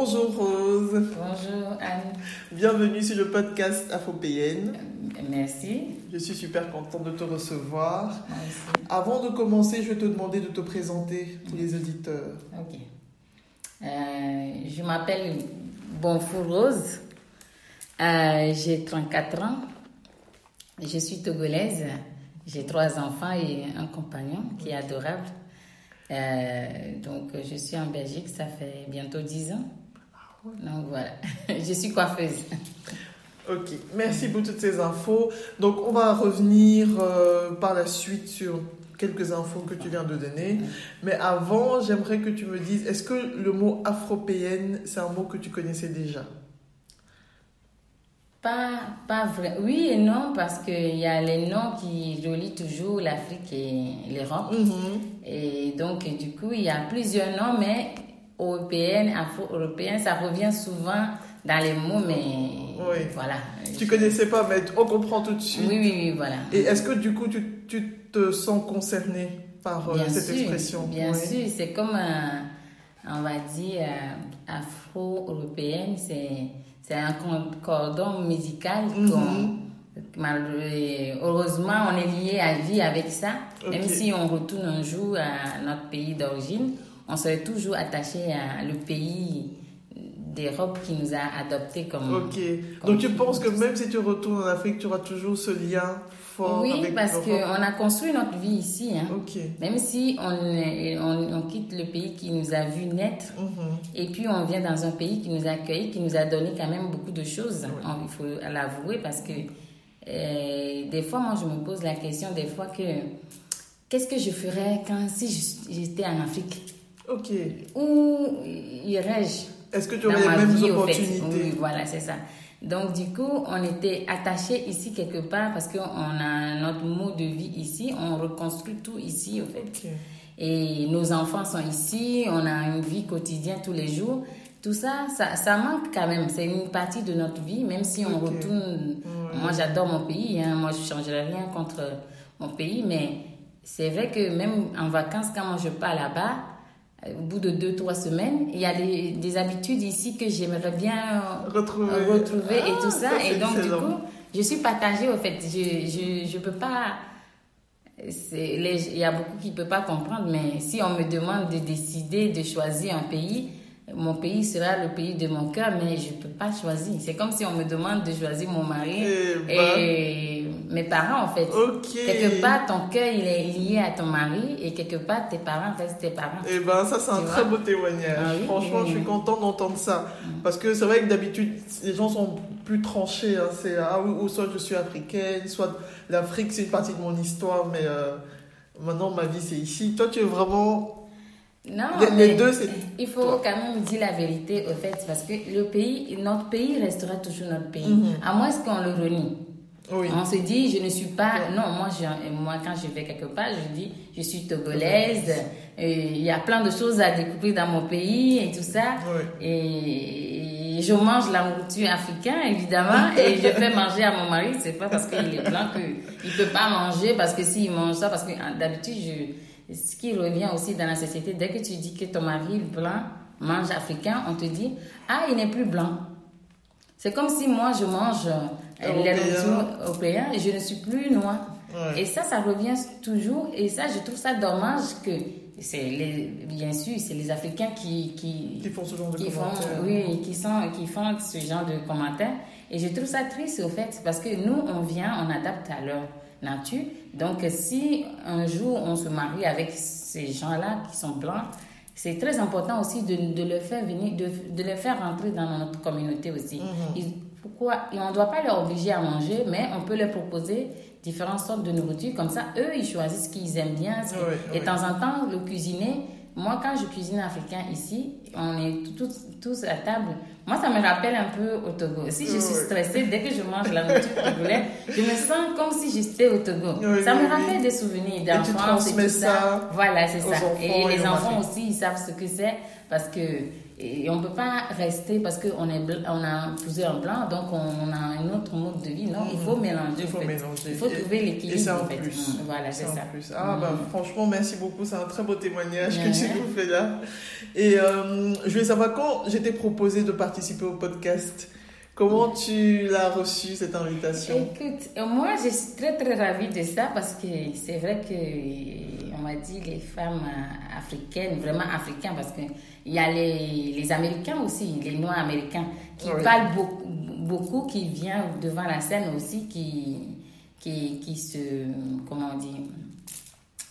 Bonjour Rose. Bonjour Anne. Bienvenue sur le podcast Afropéenne. Merci. Je suis super contente de te recevoir. Aussi. Avant de commencer, je vais te demander de te présenter pour les auditeurs. Ok. Euh, je m'appelle Bonfou Rose. Euh, J'ai 34 ans. Je suis togolaise. J'ai trois enfants et un compagnon qui est adorable. Euh, donc, je suis en Belgique, ça fait bientôt 10 ans. Donc, voilà. je suis coiffeuse. Ok, merci pour toutes ces infos. Donc, on va revenir euh, par la suite sur quelques infos que tu viens de donner. Mais avant, j'aimerais que tu me dises, est-ce que le mot afropéenne, c'est un mot que tu connaissais déjà? Pas, pas vrai. Oui et non, parce qu'il y a les noms qui relient toujours l'Afrique et l'Europe. Et donc, du coup, il y a plusieurs noms, mais européenne, afro-européenne, ça revient souvent dans les mots, mais Oui. voilà. Tu connaissais pas, mais on comprend tout de suite. Oui, oui, oui, voilà. Et est-ce que du coup, tu, tu te sens concerné par euh, Bien cette sûr, expression? Bien Oui. sûr, c'est comme, on va dire, euh, afro-européenne, c'est c'est un cordon musical qu'on- malgré- heureusement, on est lié à vie avec ça. Même si on retourne un jour à notre pays d'origine, on serait toujours attaché à le pays d'Europe qui nous a adoptés comme... Ok. comme- Donc tu penses que même si tu retournes en Afrique, tu auras toujours ce lien fort Oui, avec parce qu'on a construit notre vie ici. Hein. Ok. Même si on, on, on quitte le pays qui nous a vu naître, Mhm. et puis on vient dans un pays qui nous a accueillis, qui nous a donné quand même beaucoup de choses. On- il faut l'avouer parce que euh, des fois, moi, je me pose la question des fois que qu'est-ce que je ferais quand si j'étais en Afrique? Ok. Où irais-je Est-ce que tu aurais les mêmes vie, opportunités? Oui, voilà, c'est ça. Donc, du coup, on était attachés ici quelque part parce qu'on a notre mode de vie ici. On reconstruit tout ici, au fait. Et nos enfants sont ici. On a une vie quotidienne tous les jours. Tout ça, ça, ça manque quand même. C'est une partie de notre vie, même si on retourne. Moi, j'adore mon pays. hein. Moi, je ne changerai rien contre mon pays. Mais c'est vrai que même en vacances, quand moi je pars là-bas, au bout de deux, trois semaines, il y a des, des habitudes ici que j'aimerais bien euh, Retrouver. retrouver et Ah, tout ça. ça, et donc, du coup, je suis partagée au fait. Je je, je peux pas. Il y a beaucoup qui ne peuvent pas comprendre, mais si on me demande de décider de choisir un pays, mon pays sera le pays de mon cœur, mais je ne peux pas choisir. C'est comme si on me demande de choisir mon mari Eh ben. et mes parents, en fait. Ok. Quelque part, ton cœur, il est lié à ton mari et quelque part, tes parents restent tes parents. Eh ben, ça, c'est un très beau témoignage. Ah oui, Franchement, oui, je suis oui. contente d'entendre ça. Parce que c'est vrai que d'habitude, les gens sont plus tranchés. hein. C'est, ah oui, ou soit je suis africaine, soit l'Afrique, c'est une partie de mon histoire, mais euh, maintenant, ma vie, c'est ici. Toi, tu es vraiment. Non, Les- les mais deux, c'est Il faut toi. quand même dire la vérité, au fait, parce que le pays, notre pays restera toujours notre pays. Mhm. À moins qu'on le renie. Oui. On se dit, je ne suis pas. Non, moi, je, moi, quand je vais quelque part, je dis, je suis togolaise. Il y a plein de choses à découvrir dans mon pays et tout ça. Oui. Et je mange la nourriture africaine, évidemment, et je fais manger à mon mari. C'est pas parce qu'il est blanc qu'il peut pas manger, parce que s'il mange ça, parce que ah, d'habitude, je, ce qui revient aussi dans la société, dès que tu dis que ton mari blanc mange africain, on te dit, ah, il n'est plus blanc. C'est comme si moi, je mange les Européen. nourritures européennes et je ne suis plus noire. Ouais. Et ça, ça revient toujours. Et ça, je trouve ça dommage que c'est les, bien sûr, c'est les Africains qui, qui, Qui font ce genre de qui font, commentaires. oui, qui, sont, qui font ce genre de commentaires. Et je trouve ça triste au fait, parce que nous, on vient, on adapte à leur nature. Donc, si un jour on se marie avec ces gens-là qui sont blancs, c'est très important aussi de, de le faire venir, de, de les faire rentrer dans notre communauté aussi. Ils- pourquoi? Et on ne doit pas les obliger à manger, mais on peut leur proposer différentes sortes de nourriture. Comme ça, eux, ils choisissent ce qu'ils aiment bien. Oui, Et oui. de temps en temps, le cuisiner, moi, quand je cuisine africain ici, on est tous, tous à table. Moi, ça me rappelle un peu au Togo. Si je suis stressée, dès que je mange la nourriture togolaise, je me sens comme si j'étais au Togo. Oui, ça me rappelle des souvenirs d'enfance et, transmets tout ça. ça Voilà, c'est ça. et et les enfants aussi, ils savent ce que c'est parce que et on peut pas rester parce qu'on on a plusieurs blancs, donc on, a un autre mode de vie. Non, il faut mélanger. Il faut en fait. mélanger. Il faut Et- trouver Et l'équilibre. c'est un en fait. plus. Mm, Voilà, c'est ça. plus. Ah, Mm. bah, franchement, merci beaucoup. C'est un très beau témoignage que tu nous fais là. Et euh, je voulais savoir, quand je t'ai proposé de participer au podcast, comment tu l'as reçu cette invitation? Écoute, moi je suis très très ravie de ça parce que c'est vrai que on m'a dit les femmes africaines, vraiment africaines, parce que il y a les, les Américains aussi, les Noirs américains, qui Oui. parlent beaucoup, beaucoup, qui viennent devant la scène aussi, qui, qui, qui se, comment on dit,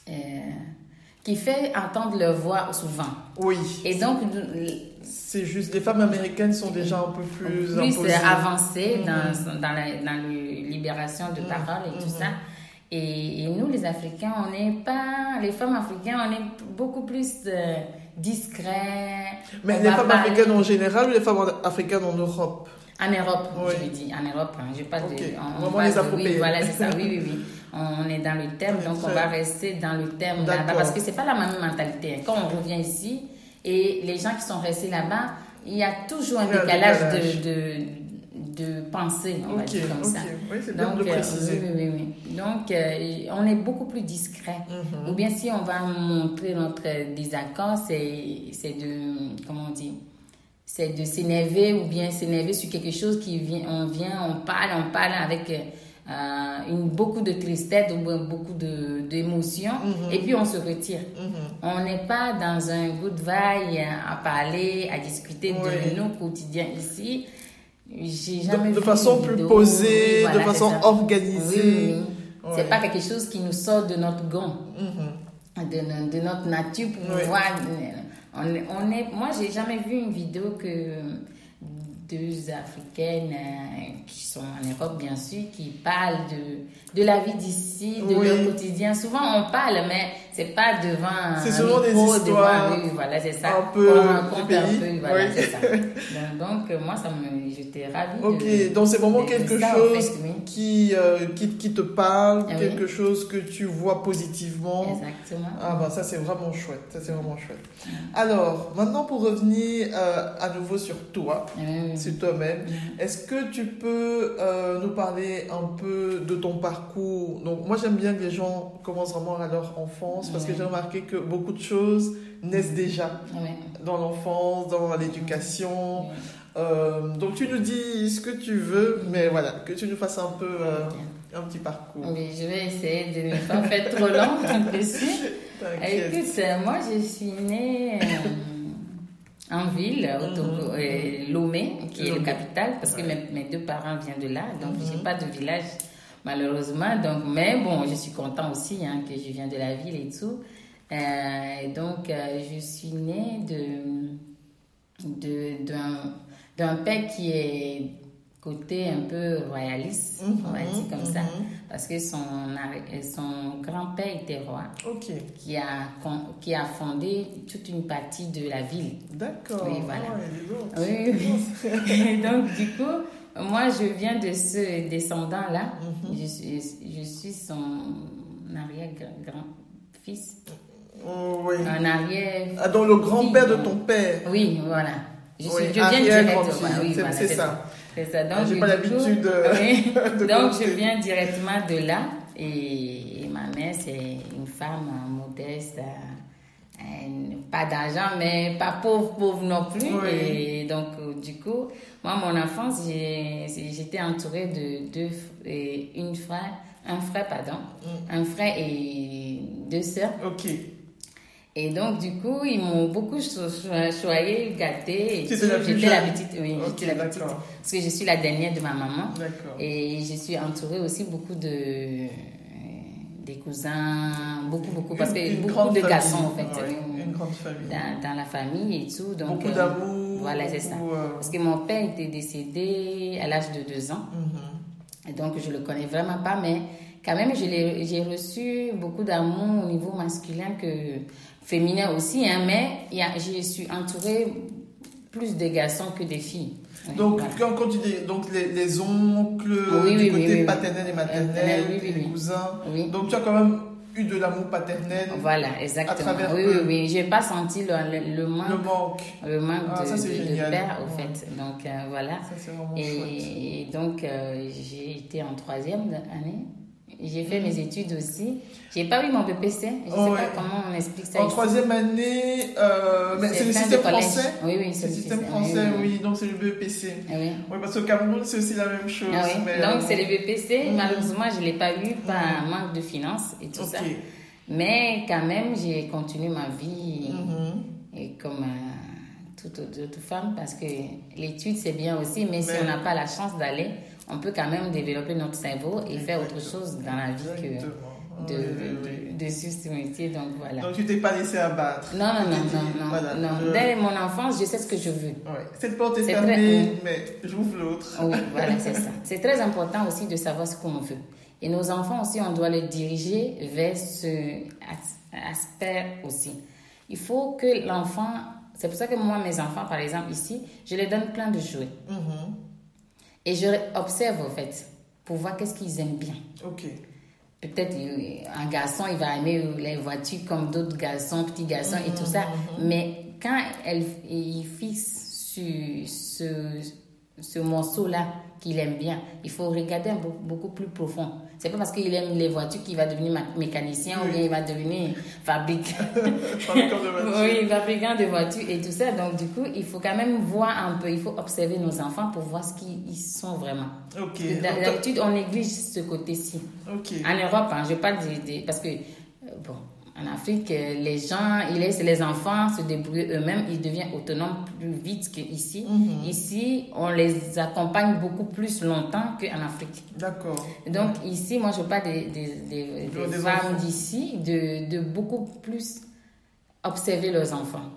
euh, qui fait entendre leur voix souvent. Oui. Et donc, C'est juste, les femmes américaines sont déjà un peu plus, plus imposées. avancé Mhm. dans, dans, la, dans libération de Mhm, parole et tout ça. Et, et nous, les Africains, on n'est pas, les femmes africaines, on est beaucoup plus euh, discrets. Mais On les femmes parler- africaines en général ou les femmes africaines en Europe? En Europe, Oui. je dire, en Europe, hein, je parle Ok. de. on- on les. Oui, voilà, c'est ça, oui, oui, oui. On est dans le thème, donc on va rester dans le thème là-bas parce que c'est pas la même mentalité. hein. Quand on revient ici et les gens qui sont restés là-bas, il y a toujours un décalage, décalage. De, de, de pensée, on va dire comme ça. Oui, c'est bien de euh, préciser. oui, oui, oui, oui. Donc, euh, on est beaucoup plus discret. Mhm. Ou bien si on va montrer notre désaccord, c'est c'est de, comment on dit, c'est de s'énerver ou bien s'énerver sur quelque chose qui vient, on vient, on parle, on parle avec euh, une, beaucoup de tristesse ou beaucoup de- d'émotions Mhm. et puis on se retire. Mhm. On n'est pas dans un good vibe à parler, à discuter Oui. de nos quotidiens ici. J'ai De, jamais de vu façon plus vidéo. posée, voilà, de façon ça. organisée. Oui, oui. Ouais. C'est pas quelque chose qui nous sort de notre gond, Mhm. de, no- de notre nature pour pouvoir. On, on est, moi, j'ai jamais vu une vidéo que deux africaines euh, qui sont en Europe, bien sûr, qui parlent de, de la vie d'ici, de Oui. leur quotidien. Souvent, on parle, mais c'est pas devant. C'est un souvent des histoires devant- oui, voilà, c'est ça. un peu On un pays. peu, voilà, Oui. c'est ça. Donc, donc, euh, moi, ça me, j'étais ravie. Ok, de- donc c'est vraiment de- quelque ça, en chose fait, oui. qui, euh, qui, qui te parle, Ah quelque chose que tu vois positivement. Exactement. Ah ben ça c'est vraiment chouette, ça c'est vraiment chouette. Alors, maintenant pour revenir euh, à nouveau sur toi, Euh, sur toi-même, Mhm. est-ce que tu peux euh, nous parler un peu de ton parcours? Donc moi j'aime bien que les gens commencent vraiment à leur enfance parce que j'ai remarqué que beaucoup de choses naissent déjà ouais. dans l'enfance, dans l'éducation. Euh, donc tu nous dis ce que tu veux, mais voilà, que tu nous fasses un peu euh, un petit parcours. Oui, je vais essayer de ne pas faire trop long. Écoute, moi, je suis née en ville, au Togo, Mhm. euh, Lomé, qui est le capital, parce que Ouais. mes, mes deux parents viennent de là, donc Mhm. j'ai pas de village, malheureusement. Donc, mais bon, je suis content aussi hein, que je viens de la ville et tout. Euh, donc, euh, je suis née de de- d'un d'un père qui est côté un peu royaliste, on va dire comme ça, Mhm. parce que son, son grand-père était roi Ok, qui a, qui a fondé toute une partie de la ville. d'accord. Oui, voilà. Dis donc. Oui, oui. Et donc, du coup, moi, je viens de ce descendant-là. Mhm. je, suis, je suis son arrière-grand-fils. Oh, oui. Un arrière... Ah, donc le grand-père de ton père. Oui, voilà. Je, suis, je viens directement. Oui, voilà, c'est ça. C'est ça. Donc, Ah, j'ai pas l'habitude de- de Donc, je viens directement de là. Et, et ma mère, c'est une femme modeste. euh, euh, pas d'argent, mais pas pauvre, pauvre non plus. Oui. Et donc, du coup, moi, mon enfance, j'ai- j'étais entourée de deux, et une frère, un frère, pardon, Mm. un frère et deux sœurs. Ok. Et donc, du coup, ils m'ont beaucoup choyé, gâté. J'étais la petite, oui, j'étais la petite. Parce que je suis la dernière de ma maman. Et je suis entourée aussi beaucoup de des cousins, beaucoup, beaucoup, parce que beaucoup de garçons, en fait. une grande famille. Dans, la famille et tout. Donc, beaucoup d'amour. voilà, c'est ça. Euh, parce que mon père était décédé à l'âge de deux ans. Mhm. Et donc, je le connais vraiment pas, mais quand même, j'ai reçu beaucoup d'amour au niveau masculin que féminin aussi, hein, mais y a, je suis entourée plus de garçons que des filles. Donc, quand, tu dis donc les, les oncles, du côté paternel et maternel, les cousins, donc tu as quand même eu de l'amour paternel. Voilà, exactement. oui, oui, oui. J'ai pas senti le, le, manque. Le manque. Le manque ah, de, de, père, au fait. Donc, euh, voilà. Ça, et, et, donc, euh, j'ai été en troisième année. J'ai fait mes études aussi. J'ai pas eu mon BPC. Je sais pas comment on explique ça. En troisième année, euh, c'est le système français. Oui, oui, c'est le système français, oui, Donc c'est le BPC. Ah oui. oui. parce qu'au Cameroun, c'est aussi la même chose. Ah oui. donc c'est le BPC. Malheureusement, je l'ai pas eu par mm. manque de finances et tout ça. Mais quand même, j'ai continué ma vie mm-hmm. et comme euh, toute autre femme parce que l'étude c'est bien aussi, mais, mais si on n'a pas la chance d'aller on peut quand même développer notre cerveau et faire autre chose dans la vie que de, de, de, suivre ce métier. Donc voilà. Donc tu t'es pas laissé abattre. Non, non, non, non, non, Dès mon enfance, je sais ce que je veux. Ouais. Cette porte est, fermée, mais j'ouvre l'autre. Oui, voilà, c'est ça. C'est très important aussi de savoir ce qu'on veut. Et nos enfants aussi, on doit les diriger vers ce aspect aussi. Il faut que l'enfant, c'est pour ça que moi, mes enfants, par exemple, ici, je les donne plein de jouets. Mm et je observe, en fait, pour voir qu'est-ce qu'ils aiment bien. Ok. Peut-être euh, un garçon, il va aimer les voitures comme d'autres garçons, petits garçons et tout ça. Mm-hmm, mm-hmm. Mais quand elle, il fixe sur ce, ce morceau-là qu'il aime bien, il faut regarder beaucoup plus profond. C'est pas parce qu'il aime les voitures qu'il va devenir mécanicien ou bien il va devenir fabricant. fabricant de voitures. Oui, fabricant de voitures et tout ça. Donc, du coup, il faut quand même voir un peu, il faut observer nos enfants pour voir ce qu'ils sont vraiment. D'habitude, on néglige ce côté-ci. En Europe, hein, je parle de, parce que, euh, bon, en Afrique, les gens, ils laissent les enfants se débrouiller eux-mêmes, ils deviennent autonomes plus vite qu'ici. Mhm. Ici, on les accompagne beaucoup plus longtemps qu'en Afrique. D'accord. Donc ici, moi je parle des, des, des femmes d'ici, de, de beaucoup plus observer leurs enfants.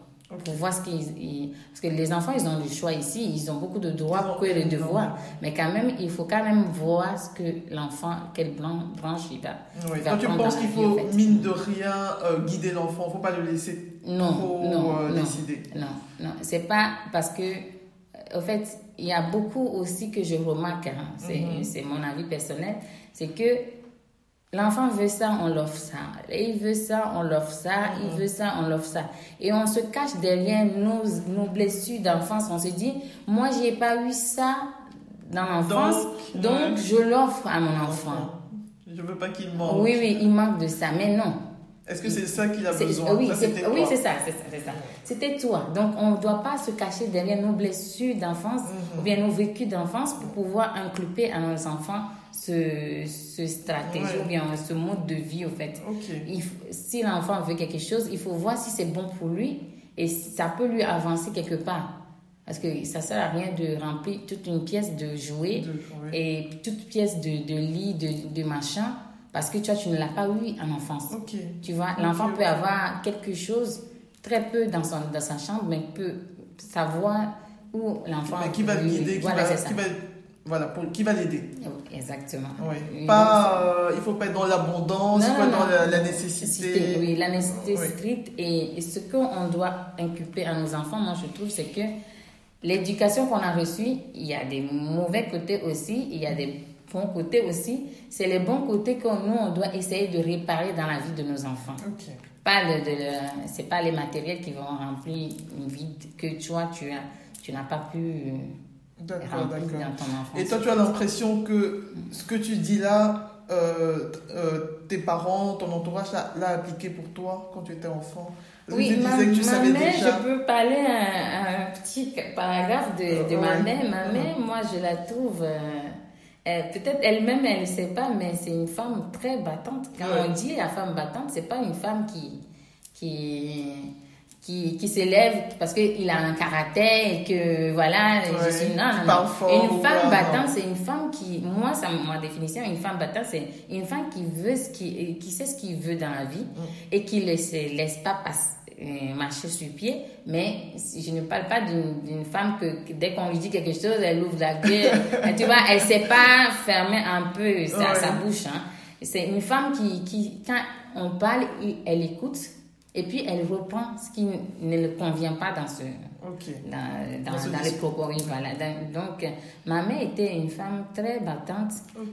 Pour voir ce qu'ils. Parce que les enfants, ils ont le choix ici, ils ont beaucoup de droits que de devoirs. Mais quand même, il faut quand même voir ce que l'enfant, quelle branche il va. Oui. Quand tu penses qu'il faut, mine de rien, euh, guider l'enfant, il ne faut pas le laisser non, trop non, euh, non, décider. Non, non. C'est pas parce que. Euh, au fait, il y a beaucoup aussi que je remarque, hein, c'est mon avis personnel, c'est que L'enfant veut ça, on l'offre ça. Il veut ça, on l'offre ça. Il veut ça, on l'offre ça. Et on se cache derrière nos, nos blessures d'enfance. On se dit, moi, j'ai pas eu ça dans l'enfance, donc, je l'offre à mon enfant. Je veux pas qu'il manque. Oui, oui, il manque de ça, mais non. Est-ce que c'est ça qu'il a besoin? Oui, c'est ça, c'est ça. C'était toi. Donc, on ne doit pas se cacher derrière nos blessures d'enfance ou bien nos vécus d'enfance pour pouvoir inculper à nos enfants ce, ce stratégie ou bien ce mode de vie, au fait. si l'enfant veut quelque chose, il faut voir si c'est bon pour lui et ça peut lui avancer quelque part. Parce que ça sert à rien de remplir toute une pièce de jouets et toute pièce de, de lit, de, de, machin, parce que tu vois, tu ne l'as pas eu en enfance. Tu vois, l'enfant peut avoir quelque chose, très peu dans, son, dans sa chambre, mais peut savoir où l'enfant... Qui va guider, qui, va, qui va voilà, pour, qui va l'aider. Exactement. Oui. Pas, euh, il faut pas être dans l'abondance, pas dans la, nécessité. Oui, la nécessité stricte. Et, ce qu'on doit inculper à nos enfants, moi je trouve, c'est que l'éducation qu'on a reçue, il y a des mauvais côtés aussi, il y a des bons côtés aussi. C'est les bons côtés que nous, on doit essayer de réparer dans la vie de nos enfants. Okay. Pas le, de, c'est pas les matériels qui vont remplir une vie que toi, tu as, tu n'as pas pu D'accord, d'accord. Et toi, tu as l'impression que ce que tu dis là, euh, euh, tes parents, ton entourage l'a appliqué pour toi quand tu étais enfant? Oui, ma, que tu savais mère, déjà... je peux parler un, un petit paragraphe de, de ma mère. Ma mère, moi, je la trouve... Euh, peut-être elle-même, elle ne sait pas, mais c'est une femme très battante. Quand on dit la femme battante, c'est pas une femme qui qui qui, qui s'élève parce qu'il a un caractère et que voilà, je suis non, non, non. Une femme battante, c'est une femme qui, moi, ça, ma définition, une femme battante, c'est une femme qui veut ce qui, qui sait ce qu'il veut dans la vie mm. et qui ne laisse, laisse pas passer euh, marcher sur pied, mais je ne parle pas d'une femme que, dès qu'on lui dit quelque chose, elle ouvre la gueule. tu vois, elle sait pas fermer un peu sa, sa bouche. Hein. C'est une femme qui, qui, quand on parle, elle écoute et puis elle reprend ce qui ne le convient pas dans ce dans, dans, les propos. voilà. Donc, ma mère était une femme très battante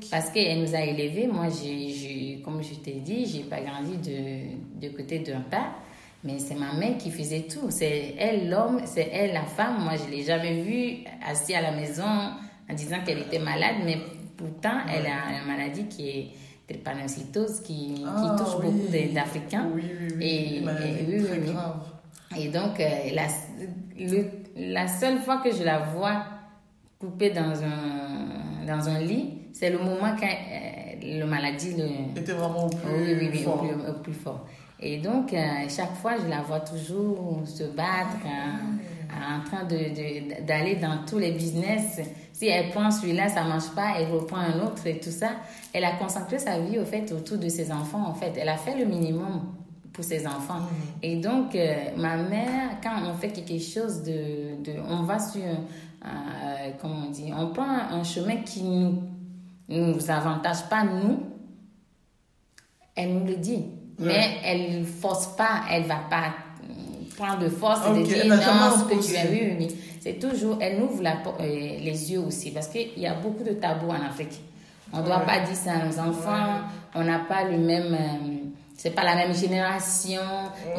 parce qu'elle nous a élevés. Moi, j'ai, comme je t'ai dit, j'ai pas grandi de, de côté d'un père. Mais c'est ma mère qui faisait tout. C'est elle l'homme, c'est elle la femme. Moi, je l'ai jamais vue assise à la maison en disant qu'elle était malade, mais pourtant, elle a une maladie qui est drépanocytose qui, qui ah, touche beaucoup d'Africains. Oui, oui, oui. Et, et, très grave. et donc, euh, la, la seule fois que je la vois coupée dans un, dans un lit, c'est le moment quand euh, le maladie le... était vraiment au plus, fort. Au plus, au plus fort. Et donc, euh, chaque fois, je la vois toujours se battre, ah. en train d'aller de, dans tous les business. Si elle prend celui-là, ça marche pas, elle reprend un autre et tout ça. Elle a concentré sa vie, au fait, autour de ses enfants, en fait. Elle a fait le minimum pour ses enfants. Mm. Et donc, euh, ma mère, quand on fait quelque chose de... de on va sur... Euh, comment on dit On prend un chemin qui nous nous avantage pas, nous. Elle nous le dit mais elle force pas, elle va pas prendre de force et de dire non, ce que tu as vu. C'est toujours, elle ouvre la, euh, les yeux aussi parce qu'il y a beaucoup de tabous en Afrique. On ne doit pas dire ça à nos enfants, on n'a pas le même. Euh, c'est pas la même génération,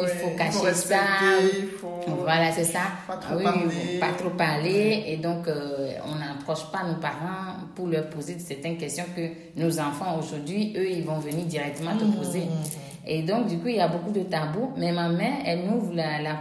il faut cacher ça. voilà, c'est ça. Pas trop parler. pas trop parler. Et donc, euh, on n'approche pas nos parents pour leur poser certaines questions que nos enfants aujourd'hui, eux, ils vont venir directement te poser. Mmh. Et donc, du coup, il y a beaucoup de tabous. Mais ma mère, elle ouvre la,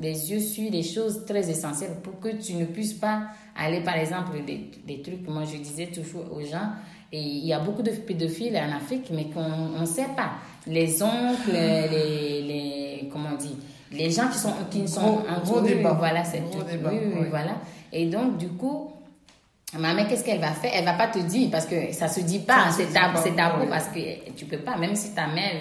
les yeux sur des choses très essentielles pour que tu ne puisses pas aller, par exemple, des, des trucs, moi je disais toujours aux gens, et il y a beaucoup de pédophiles en Afrique, mais qu'on ne sait pas. Les oncles, les, les, comment on dit, les gens qui sont, qui sont en gros débat. Voilà, c'est tout. oui, oui, voilà. Et donc, du coup, Ma mère, qu'est-ce qu'elle va faire? Elle va pas te dire parce que ça se dit pas, c'est tabou, c'est tabou parce que tu peux pas. Même si ta mère,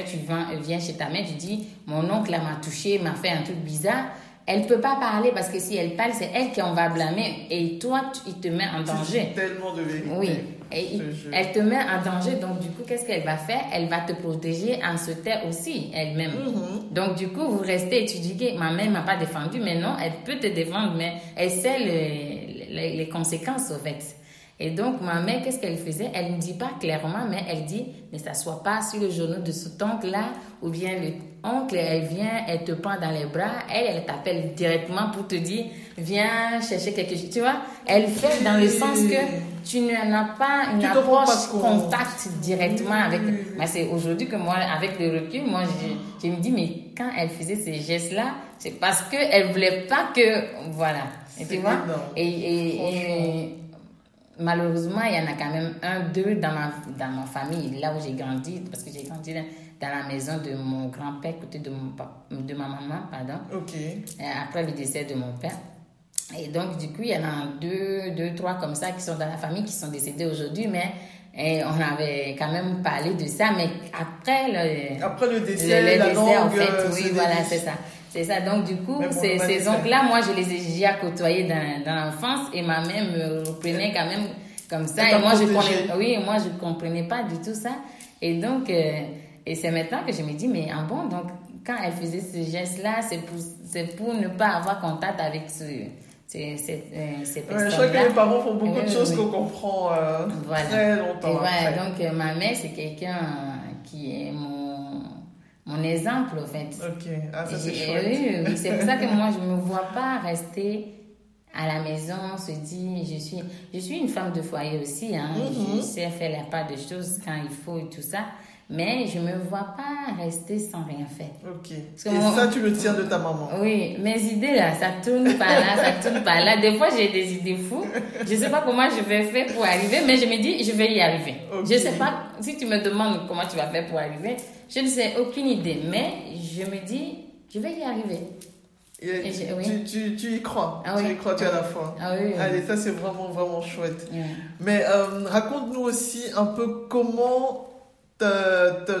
tu vois, tu viens, chez ta mère, tu dis, mon oncle m'a touché, m'a fait un truc bizarre. Elle peut pas parler parce que si elle parle, c'est elle qui en va blâmer et toi, il te met en danger. Tellement de vérité. Oui, et elle te met en danger. Donc du coup, qu'est-ce qu'elle va faire? Elle va te protéger en se taire aussi elle-même. Mm-hmm. Donc du coup, vous restez et tu dis que ma mère m'a pas défendu, mais non, elle peut te défendre, mais elle sait le les, conséquences, au fait. Et donc, ma mère, qu'est-ce qu'elle faisait? Elle ne dit pas clairement, mais elle dit ne s'assoit pas sur le genou de cet oncle-là, ou bien le oncle, elle vient, elle te prend dans les bras, elle, elle t'appelle directement pour te dire viens chercher quelque chose. Tu vois? Elle fait dans le sens que tu n'as pas une approche contact directement avec. Mais c'est aujourd'hui que moi, avec le recul, moi, je, je me dis mais quand elle faisait ces gestes-là, c'est parce qu'elle voulait pas que. Voilà. Et tu vois? et, et, malheureusement, il y en a quand même un, deux dans ma, dans ma famille, là où j'ai grandi, parce que j'ai grandi dans la maison de mon grand-père, côté de, mon, de ma maman, pardon. Ok. après le décès de mon père. Et donc, du coup, il y en a deux, deux, trois comme ça qui sont dans la famille, qui sont décédés aujourd'hui, mais et on avait quand même parlé de ça, mais après le, après le décès, le, la décès en fait, oui, voilà, c'est ça. C'est ça. Donc, du coup, ces, ces oncles-là, moi, je les ai déjà côtoyés dans, dans l'enfance et ma mère me reprenait quand même comme ça. Et, moi, je comprenais, oui, moi, je comprenais pas du tout ça. Et donc, euh, et c'est maintenant que je me dis, mais ah bon, donc, quand elle faisait ce geste-là, c'est pour, c'est pour ne pas avoir contact avec ce, ces, ces, euh, ces personnes-là. je crois que les parents font beaucoup de choses qu'on comprend euh, très longtemps. Et voilà, donc, ma mère, c'est quelqu'un qui est mon mon exemple, en fait. Ok, ah, ça c'est chouette. Oui, c'est pour ça que moi, je ne me vois pas rester à la maison, se dire, je suis, je suis une femme de foyer aussi, hein. je mhm. sais faire la part de choses quand il faut et tout ça. Mais je me vois pas rester sans rien faire. Ok. Parce que Et mon- ça, tu le tiens de ta maman. Oui, mes idées là, ça tourne par là, ça tourne par là. Des fois, j'ai des idées fous. Je sais pas comment je vais faire pour arriver, mais je me dis, je vais y arriver. Je sais pas, si tu me demandes comment tu vas faire pour arriver, je ne sais aucune idée, mais je me dis, je vais y arriver. Et Et j'ai- oui. tu, tu, tu y crois. Ah tu y crois, tu as la foi. Ah oui. Allez, ça, c'est vraiment, vraiment chouette. Mais euh, raconte-nous aussi un peu comment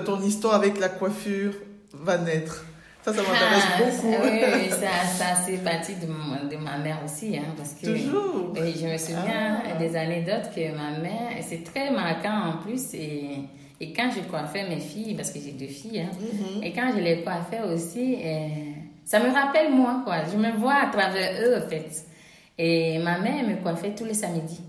ton histoire avec la coiffure va naître. Ça, ça m'intéresse Ah, beaucoup. Oui, ça, ça c'est parti de, de ma mère aussi, hein, parce que Toujours. oui, je me souviens Ah. des anecdotes que ma mère, c'est très marquant en plus, et, et quand je coiffais mes filles, parce que j'ai deux filles, hein, Mhm. et quand je les coiffais aussi, euh, ça me rappelle moi, quoi. Je me vois à travers eux, en fait. Et ma mère me coiffait tous les samedis.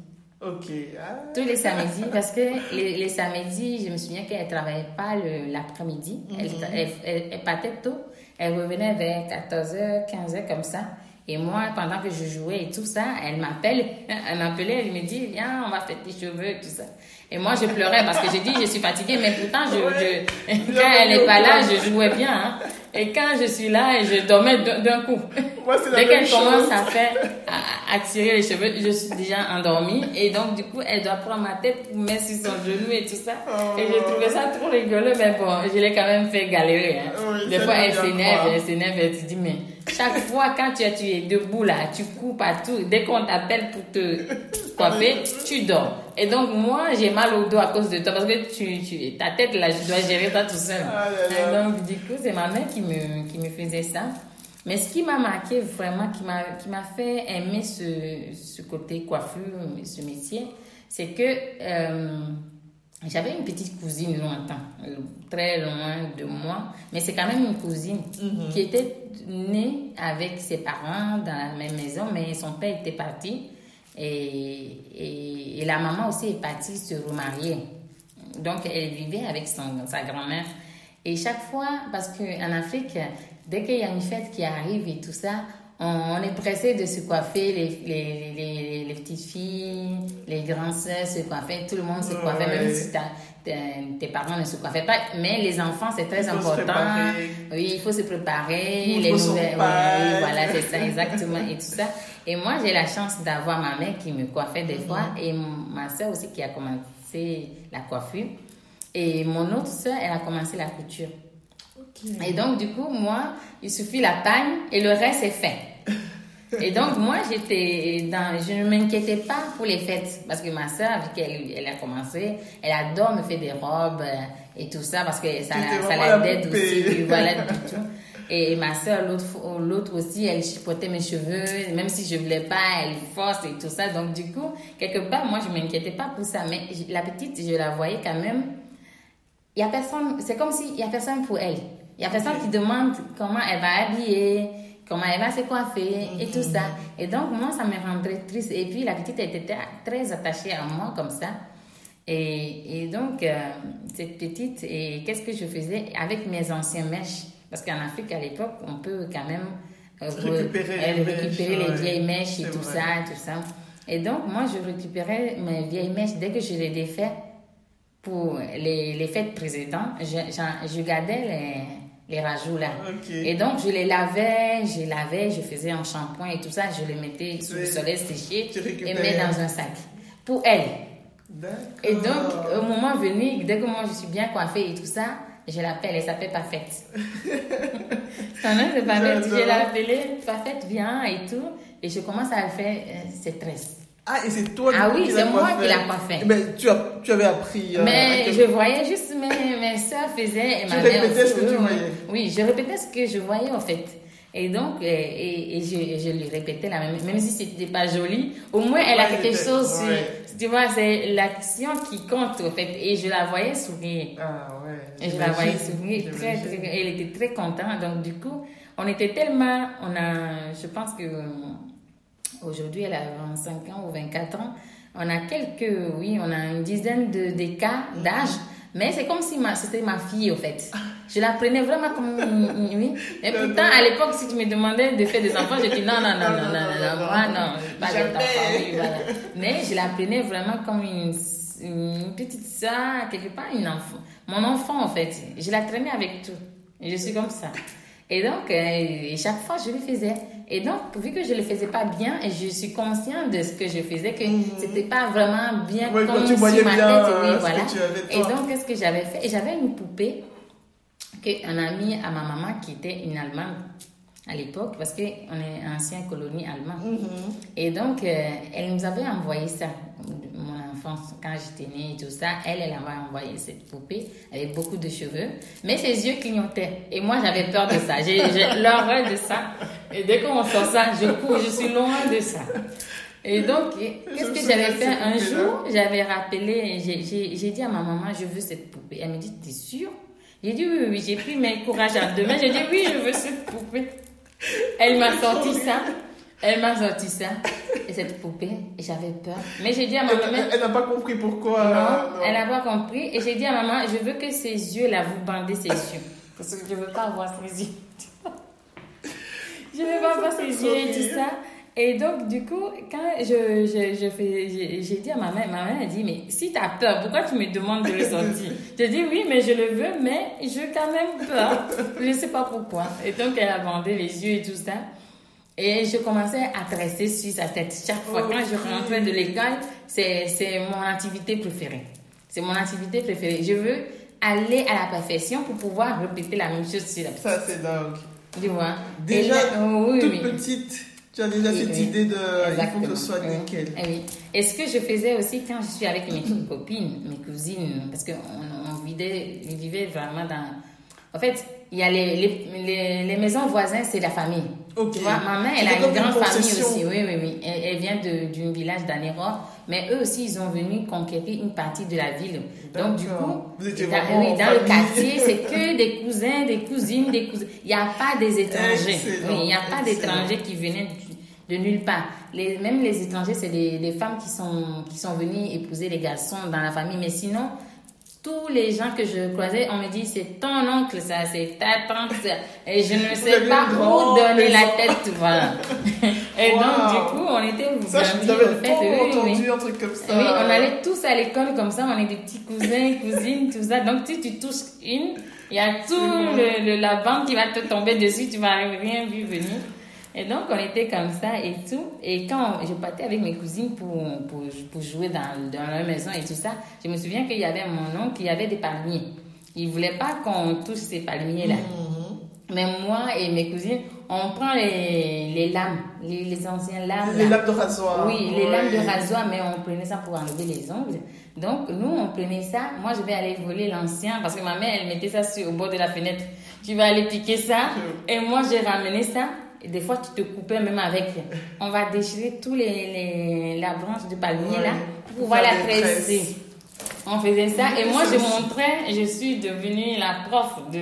Ok. Ah. Tous les samedis, parce que les, les samedis, je me souviens qu'elle ne travaillait pas l'après-midi. elle, elle, elle- elle partait tôt. Elle revenait vers 14h, 15h comme ça. Et moi, pendant que je jouais et tout ça, elle m'appelle, elle m'appelait, elle me dit, viens, on va faire tes cheveux et tout ça. Et moi, je pleurais parce que j'ai dit, je suis fatiguée, mais pourtant, je, Ouais. je- quand elle n'est pas là, je jouais bien. hein. Et quand je suis là, je dormais d'un coup. Moi, la Dès qu'elle commence à faire, à, à tirer les cheveux, je suis déjà endormie. Et donc, du coup, elle doit prendre ma tête pour mettre sur son genou et tout ça. Oh. Et j'ai trouvé ça trop rigolo, mais bon, je l'ai quand même fait galérer. Hein. Oui, Des fois, elle s'énerve, elle s'énerve, elle te dit, mais chaque fois, quand tu es, tu es debout là, tu cours partout. Dès qu'on t'appelle pour te coiffer, tu dors. Et donc, moi, j'ai mal au dos à cause de toi parce que tu, tu, ta tête là, je dois gérer ça tout seul. Ah là là. Et donc, du coup, c'est ma mère qui me, qui me faisait ça. Mais ce qui m'a marqué vraiment, qui m'a, qui m'a fait aimer ce, ce côté coiffure, ce métier, c'est que euh, j'avais une petite cousine lointain, euh, très loin de moi, mais c'est quand même une cousine qui était née avec ses parents dans la même maison, mais son père était parti et, et, et la maman aussi est partie se remarier. Donc elle vivait avec son, sa grand-mère. Et chaque fois, parce qu'en Afrique, dès qu'il y a une fête qui arrive et tout ça, on, est pressé de se coiffer, les, les, les, les petites filles, les grandes sœurs se coiffaient, tout le monde se coiffait, Ouais. même si tes parents ne se coiffaient pas. Mais les enfants, c'est très important. Oui, il faut se préparer. Il les nouvelles. oui, voilà, c'est ça, exactement. Et tout ça. Et moi, j'ai la chance d'avoir ma mère qui me coiffait des fois Mhm. et ma soeur aussi qui a commencé la coiffure. Et mon autre soeur, elle a commencé la couture. Et donc, du coup, moi, il suffit la taille et le reste est fait. Et donc, moi, j'étais dans, je ne m'inquiétais pas pour les fêtes. Parce que ma soeur, vu qu'elle elle a commencé, elle adore me faire des robes euh, et tout ça parce que ça, ça la l'aide poupée. aussi. oui, Voilà, du tout. Et ma soeur, l'autre, aussi, elle chipotait mes cheveux, même si je voulais pas, elle force et tout ça. Donc, du coup, quelque part, moi, je m'inquiétais pas pour ça. Mais la petite, je la voyais quand même il y a personne, c'est comme s'il y a personne pour elle. Il y a personne qui demande comment elle va habiller, comment elle va se coiffer et tout ça. Et donc, moi, ça me rendrait triste. Et puis, la petite était très attachée à moi comme ça. Et, et donc, euh, cette petite, et qu'est-ce que je faisais avec mes anciens mèches? Parce qu'en Afrique, à l'époque, on peut quand même euh, Récupérer euh, les récupérer mèches, les ouais. vieilles mèches et tout vrai. ça, tout ça. Et donc, moi, je récupérais mes vieilles mèches dès que je les défais pour les, les fêtes précédentes, je, j'en- je gardais les, les rajouts là. Et donc, je les lavais, je lavais, je faisais un shampoing et tout ça, je les mettais sous le soleil séché et mettais dans un sac. Pour elle. Et donc, au moment venu, dès que moi je suis bien coiffée et tout ça, je l'appelle, elle s'appelle Parfaite. Son nom c'est Parfaite. Je l'ai appelée Parfaite, viens et tout. Et je commence à faire euh, ses tresses. Ah, et c'est toi Ah du coup, oui, qui c'est l'as moi qui l'a coiffé. Mais tu, as, tu avais appris. euh, Mais quel- je voyais juste mes, mes soeurs faisaient et Tu mère répétais aussi, ce que tu oui, oui. voyais. Oui, je répétais ce que je voyais en fait. Et donc, euh, et, et je, et je lui répétais la même, même si c'était pas joli, au moins elle a Ouais, quelque chose, sur- tu vois, c'est l'action qui compte en fait. Et je la voyais sourire. Ah ouais. Et je la voyais sourire très, elle était très contente. Donc, du coup, on était tellement, on a, je pense que aujourd'hui, elle a 25 ans ou 24 ans. On a quelques, oui, on a une dizaine de, des cas d'âge. Mais c'est comme si c'était ma fille, au fait. Je la prenais vraiment comme oui. Et pourtant, à l'époque, si tu me demandais de faire des enfants, je dis non, non, non, non, non, non, non, moi, non, pas oui, voilà. Mais je la prenais vraiment comme une, une petite soeur, quelque part, une enfant. Mon enfant, en fait. Je la traînais avec tout. Je suis comme ça. Et donc, euh, chaque fois, je le faisais. Et donc, vu que je le faisais pas bien, et je suis consciente de ce que je faisais, que Mhm. c'était pas vraiment bien Ouais, comme tu sur ma bien, tête. euh, Oui, voilà. et donc, qu'est-ce que j'avais fait? Et j'avais une poupée qu'un ami à ma maman, qui était une Allemande à l'époque, parce qu'on est ancienne colonie allemande. Mhm. Et donc, euh, elle nous avait envoyé ça, mon enfance, quand j'étais née et tout ça. Elle, elle avait envoyé cette poupée avec beaucoup de cheveux, mais ses yeux clignotaient. Et moi, j'avais peur de ça. J'ai l'horreur de ça. Et dès qu'on sort ça, je cours, je suis loin de ça. Et donc, qu'est-ce que j'avais fait? un jour J'avais rappelé, j'ai- dit à ma maman, je veux cette poupée. Elle me dit, t'es sûre J'ai dit oui, oui, oui. J'ai pris mes courages à deux mains. J'ai dit oui, je veux cette poupée. Elle m'a sorti ça. Elle m'a sorti ça. Et cette poupée, et j'avais peur. Mais j'ai dit à ma maman, elle- n'a pas compris pourquoi. non, euh, elle n'a pas compris. Et j'ai dit à maman, je veux que ses yeux, là, vous bandez ses yeux. Parce que je ne veux pas voir ses yeux. je ne veux pas voir ses yeux et tout ça. Et donc, du coup, quand je, je, je fais, j'ai dit à ma mère, ma mère a dit, mais si tu as peur, pourquoi tu me demandes de le sortir? Je dis, oui, mais je le veux, mais j'ai quand même peur. Je ne sais pas pourquoi. Et donc, elle a bandé les yeux et tout ça. Et je commençais à tresser sur sa tête. Chaque fois, quand je rentrais de l'école, c'est c'est mon activité préférée. C'est mon activité préférée. Je veux aller à la perfection pour pouvoir répéter la même chose sur la Ça, c'est dingue. Tu vois? Déjà, là- oh, oui, toute petite, tu as déjà Oui, cette oui. idée de. Il faut Exactement. que ce soit Oui. nickel. Eh oui. Et ce que je faisais aussi quand je suis avec mes copines, mes cousines, parce qu'on on vivait, on vivait vraiment dans. En fait, il y a les, les, les, les maisons voisines, c'est la famille. Ok. Tu vois, ma mère, elle a une une grande famille aussi. Oui, oui, oui. Elle, elle vient d'un village d'Anero. Mais eux aussi, ils ont venu conquérir une partie de la ville. Donc, du coup, Vous étiez dans, oui, dans le quartier, c'est que des cousins, des cousines, des cousins. Il n'y a pas des étrangers. Excellent, Oui, il n'y a pas d'étrangers qui venaient de nulle part. Les, même les étrangers, c'est des, des femmes qui sont, qui sont venues épouser les garçons dans la famille. Mais sinon, tous les gens que je croisais, on me dit c'est ton oncle, ça, c'est ta tante. ça. Et je ne sais pas où donner la tête. Voilà. Et Wow. donc, du coup, on était Ça, je au fait, oui, oui. entendu un truc comme ça. Oui, on allait tous à l'école comme ça, on est des petits cousins, cousines, tout ça. Donc, si tu touches une, il y a tout le, le- la bande qui va te tomber dessus, tu vas rien vu venir. Et donc, on était comme ça et tout. Et quand je partais avec mes cousines pour, pour, pour jouer dans, dans leur maison et tout ça, je me souviens qu'il y avait mon oncle qui avait des palmiers. Il voulait pas qu'on touche ces palmiers-là. Mhm. Mais moi et mes cousines, on prend les, les lames, les, les anciennes lames. Les là. lames de rasoir. Oui, les lames de rasoir, mais on prenait ça pour enlever les ongles. Donc, nous, on prenait ça. Moi, je vais aller voler l'ancien parce que ma mère, elle mettait ça sur, au bord de la fenêtre. Tu vas aller piquer ça. Et moi, j'ai ramené ça. Et des fois, tu te coupais même avec. On va déchirer tous les, les la branche de palmier Ouais, là pour pouvoir la tresser. On faisait ça et moi je montrais, je suis devenue la prof de,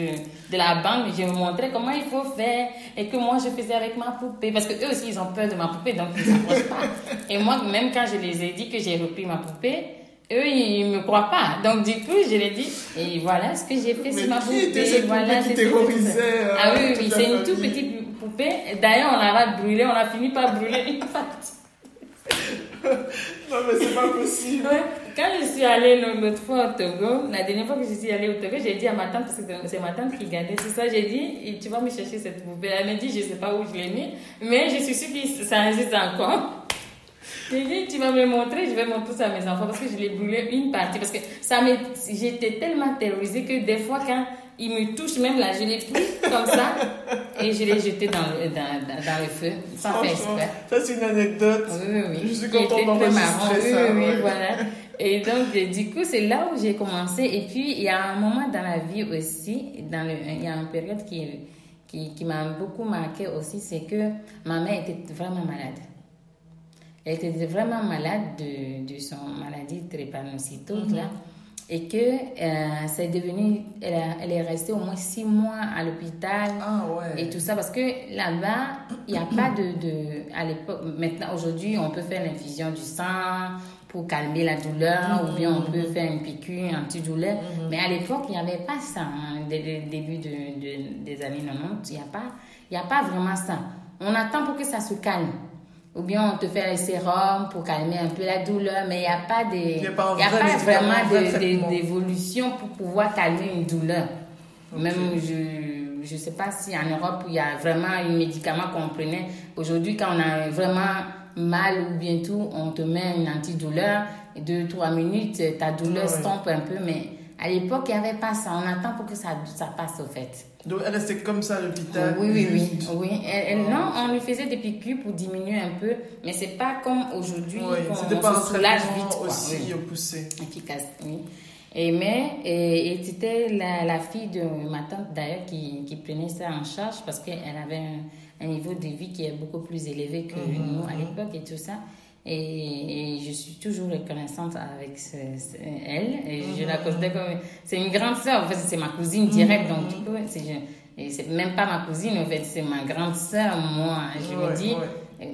de la banque, je montrais comment il faut faire et que moi je faisais avec ma poupée parce que eux aussi ils ont peur de ma poupée donc ils s'approchent pas. Et moi même quand je les ai dit que j'ai repris ma poupée, eux ils me croient pas. Donc du coup je les dis et voilà ce que j'ai fait sur ma poupée. voilà, qui terrorisait, euh, Ah oui, oui, c'est une toute petite poupée. D'ailleurs on l'a brûlée, on a fini par brûler une partie. Non, mais c'est pas possible. Ouais. Quand je suis allée l'autre fois au Togo, la dernière fois que je suis allée au Togo, j'ai dit à ma tante, parce que c'est ma tante qui gardait tout ça, j'ai dit, tu vas me chercher cette poupée. Elle m'a dit, je sais pas où je l'ai mis, mais je suis sûre que ça existe encore. J'ai dit, tu vas me montrer, je vais montrer ça à mes enfants parce que je l'ai brûlé une partie. Parce que ça j'étais tellement terrorisée que des fois, quand ils me touchent, même là, je l'ai pris comme ça et je l'ai jeté dans le, dans, dans, dans le feu, sans faire exprès. ça c'est une anecdote. Oui, oui. Je suis contente d'enregistrer ça, oui, oui, ouais. voilà. Et donc, euh, du coup, c'est là où j'ai commencé. Et puis, il y a un moment dans la vie aussi, dans le, il y a une période qui, qui, qui m'a beaucoup marqué aussi, c'est que ma mère était vraiment malade. Elle était vraiment malade de, de son maladie drépanocytose, là. Et que euh, c'est devenu, elle, est restée au moins six mois à l'hôpital. Ah ouais. et tout ça parce que là-bas il n'y a pas de, de à l'époque maintenant aujourd'hui on peut faire l'infusion du sang pour calmer la douleur ou bien on peut faire une piqûre antidouleur. Mais à l'époque il n'y avait pas ça hein, dès le début de, de- des années 90 il n'y a pas il y a pas vraiment ça. On attend pour que ça se calme ou bien on te fait un sérum pour calmer un peu la douleur, mais il n'y a pas, de, Il y a pas y a vrai pas vraiment d'évolution pour pouvoir calmer une douleur. Même, je ne sais pas si en Europe, il y a vraiment un médicament qu'on prenait. Aujourd'hui, quand on a vraiment mal ou bien tout, on te met une antidouleur. Deux, trois minutes, ta douleur Ouais. stompe un peu. Mais à l'époque, il n'y avait pas ça. On attend pour que ça, ça passe, au fait. Donc elle restait comme ça à l'hôpital. Oui, oui, oui. oui. Elle- elle- non, on lui faisait des piqûres pour diminuer un peu. Mais c'est pas comme aujourd'hui qu'on C'était pas un se soulage traitement vite. quoi. aussi Oui poussé. efficace, oui. Et mais, et, et c'était la, la fille de ma tante d'ailleurs qui, qui prenait ça en charge parce qu'elle avait un, un niveau de vie qui est beaucoup plus élevé que Mhm, nous à l'époque et tout ça. Et, et je suis toujours reconnaissante avec ce- ce- elle. Et je la considère comme. C'est une grande sœur, en fait, c'est ma cousine directe. Donc, du coup, c'est, je- et c'est même pas ma cousine, en fait, c'est ma grande sœur, moi. Je Ouais, me dis. ouais.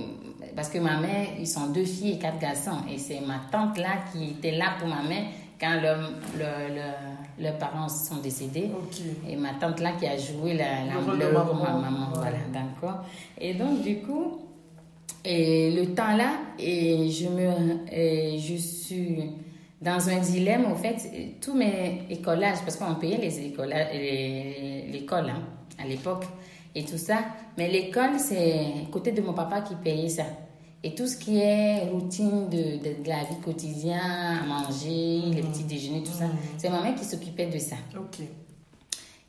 Parce que ma mère, ils sont deux filles et quatre garçons. Et c'est ma tante là qui était là pour ma mère quand leur, leur- leur- leurs parents sont décédés. Et ma tante là qui a joué la, la, Le rôle de maman. ma maman. Ouais. Voilà, d'accord. Et donc, du coup, et le temps là, et je me, et je suis dans un dilemme, en fait, tous mes écolages, parce qu'on payait les écola- les- l'école hein, à l'époque et tout ça, mais l'école, c'est côté de mon papa qui payait ça. Et tout ce qui est routine de, de, de la vie quotidienne, à manger, les petits déjeuners, tout ça, c'est ma mère qui s'occupait de ça. Ok.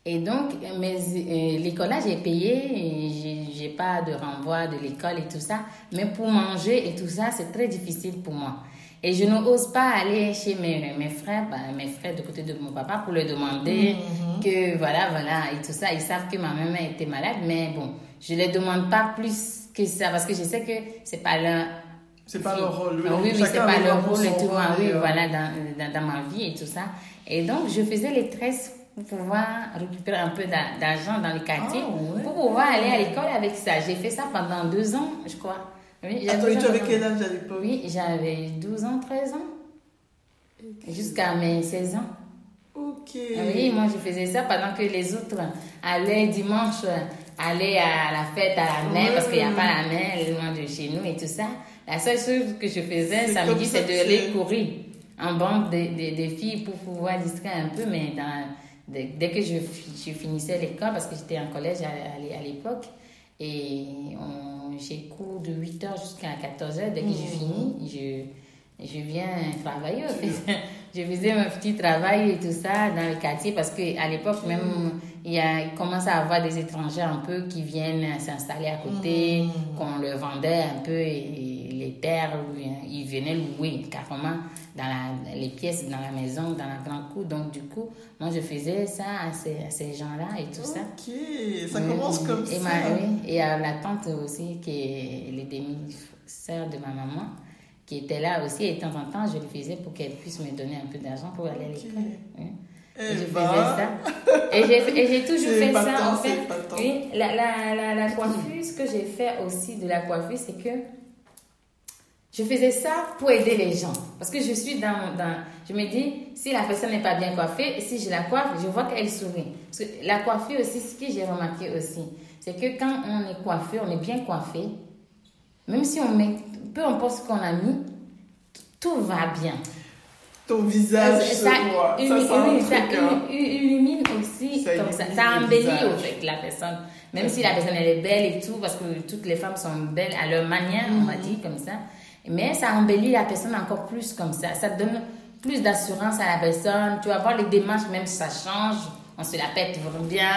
Et donc, mes, euh, l'école là, j'ai payé, j'ai, pas de renvoi de l'école et tout ça. Mais pour manger et tout ça, c'est très difficile pour moi. Et je n'ose pas aller chez mes, mes frères, bah, mes frères de côté de mon papa pour leur demander que voilà, voilà, et tout ça. Ils savent que ma maman était malade, mais bon, je ne les demande pas plus que ça parce que je sais que c'est pas leur C'est pas leur rôle. ah oui, oui, c'est pas leur rôle et tout. Rôle, oui, et, euh, voilà, dans, dans, dans ma vie et tout ça. Et donc, je faisais les tresses pour pouvoir récupérer un peu d'a- d'argent dans le quartier, Ah ouais. pour pouvoir aller à l'école avec ça. J'ai fait ça pendant deux ans, je crois. Oui, Attends, mais tu avais quel âge à l'époque? Oui, j'avais 12 ans, 13 ans, jusqu'à mes 16 ans. Ok. Ah Oui, moi je faisais ça pendant que les autres allaient dimanche, allaient à la fête à la mer, Ouais. parce qu'il n'y a pas la mer loin de chez nous et tout ça. La seule chose que je faisais samedi, c'est d'aller c'est. courir en bande des de, de filles pour pouvoir distraire un peu, mais dans, dès, dès que je, je finissais l'école, parce que j'étais en collège à, à- à l'époque, et j'ai cours de 8h jusqu'à 14h, dès que j'ai fini, je, je viens travailler. Je faisais mon petit travail et tout ça dans le quartier parce qu'à l'époque, même, il, y a, il commence à avoir des étrangers un peu qui viennent s'installer à côté, qu'on leur vendait un peu et, bien, ils venaient louer carrément dans la- les pièces dans la maison, dans la grande cour. Donc, du coup, moi, je faisais ça à ces, gens-là et tout ça. Ok, ça commence oui. comme et ça. Ma, oui, et à la tante aussi, qui est les demi-sœurs de ma maman, qui était là aussi. Et de temps en temps, je le faisais pour qu'elle puisse me donner un peu d'argent pour aller à l'école. Oui. Eh Et je faisais ben, ça. Et j'ai, et toujours fait ça, épatant, en fait. Oui, la, la, la, la coiffure, ce que j'ai fait aussi de la coiffure, c'est que je faisais ça pour aider les gens. Parce que je suis dans, dans... Je me dis, si la personne n'est pas bien coiffée, et si je la coiffe, je vois qu'elle sourit. Parce que la coiffure aussi, ce que j'ai remarqué aussi, c'est que quand on est coiffé, on est bien coiffé, même si on met, peu importe ce qu'on a mis, tout va bien. ton visage se ça, voit. Ça, illumine- c'est un oui, ça truc, hein. illu- illumine aussi Ça comme embellit la personne. Même si la personne elle est belle et tout, parce que toutes les femmes sont belles à leur manière, on Mhm. va dire comme ça. Mais ça embellit la personne encore plus comme ça. Ça donne plus d'assurance à la personne. Tu vas voir les démarches, même ça change. On se la pète vraiment bien,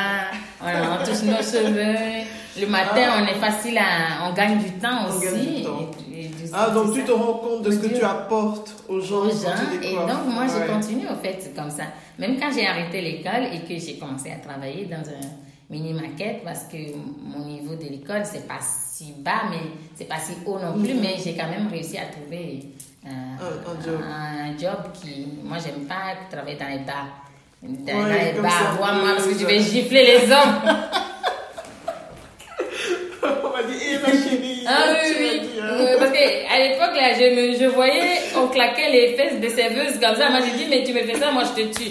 on, on touche nos cheveux. Le matin, on est facile à. On gagne du temps Ah. On aussi. du temps. Et- et du- Ah, donc tu te rends compte de ce que Dieu. tu apportes aux gens. aux gens. Et donc, moi, j'ai Ouais. continué, en fait, comme ça. Même quand j'ai arrêté l'école et que j'ai commencé à travailler dans un mini-maquette, parce que mon niveau de l'école, c'est pas si bas, mais c'est pas si haut non plus, mais j'ai quand même réussi à trouver euh, Un- un job. un job qui... Moi, j'aime pas travailler dans les bars. Dans, Ouais, dans les bars, moi, moi, parce que je vais gifler les hommes. On m'a dit, eh, ma chérie. Ah oui, oui. dit, hein. Parce qu'à l'époque, là, je, me, je voyais, on claquait les fesses des serveuses comme ça. Moi, j'ai dit, mais tu me fais ça, moi, je te tue.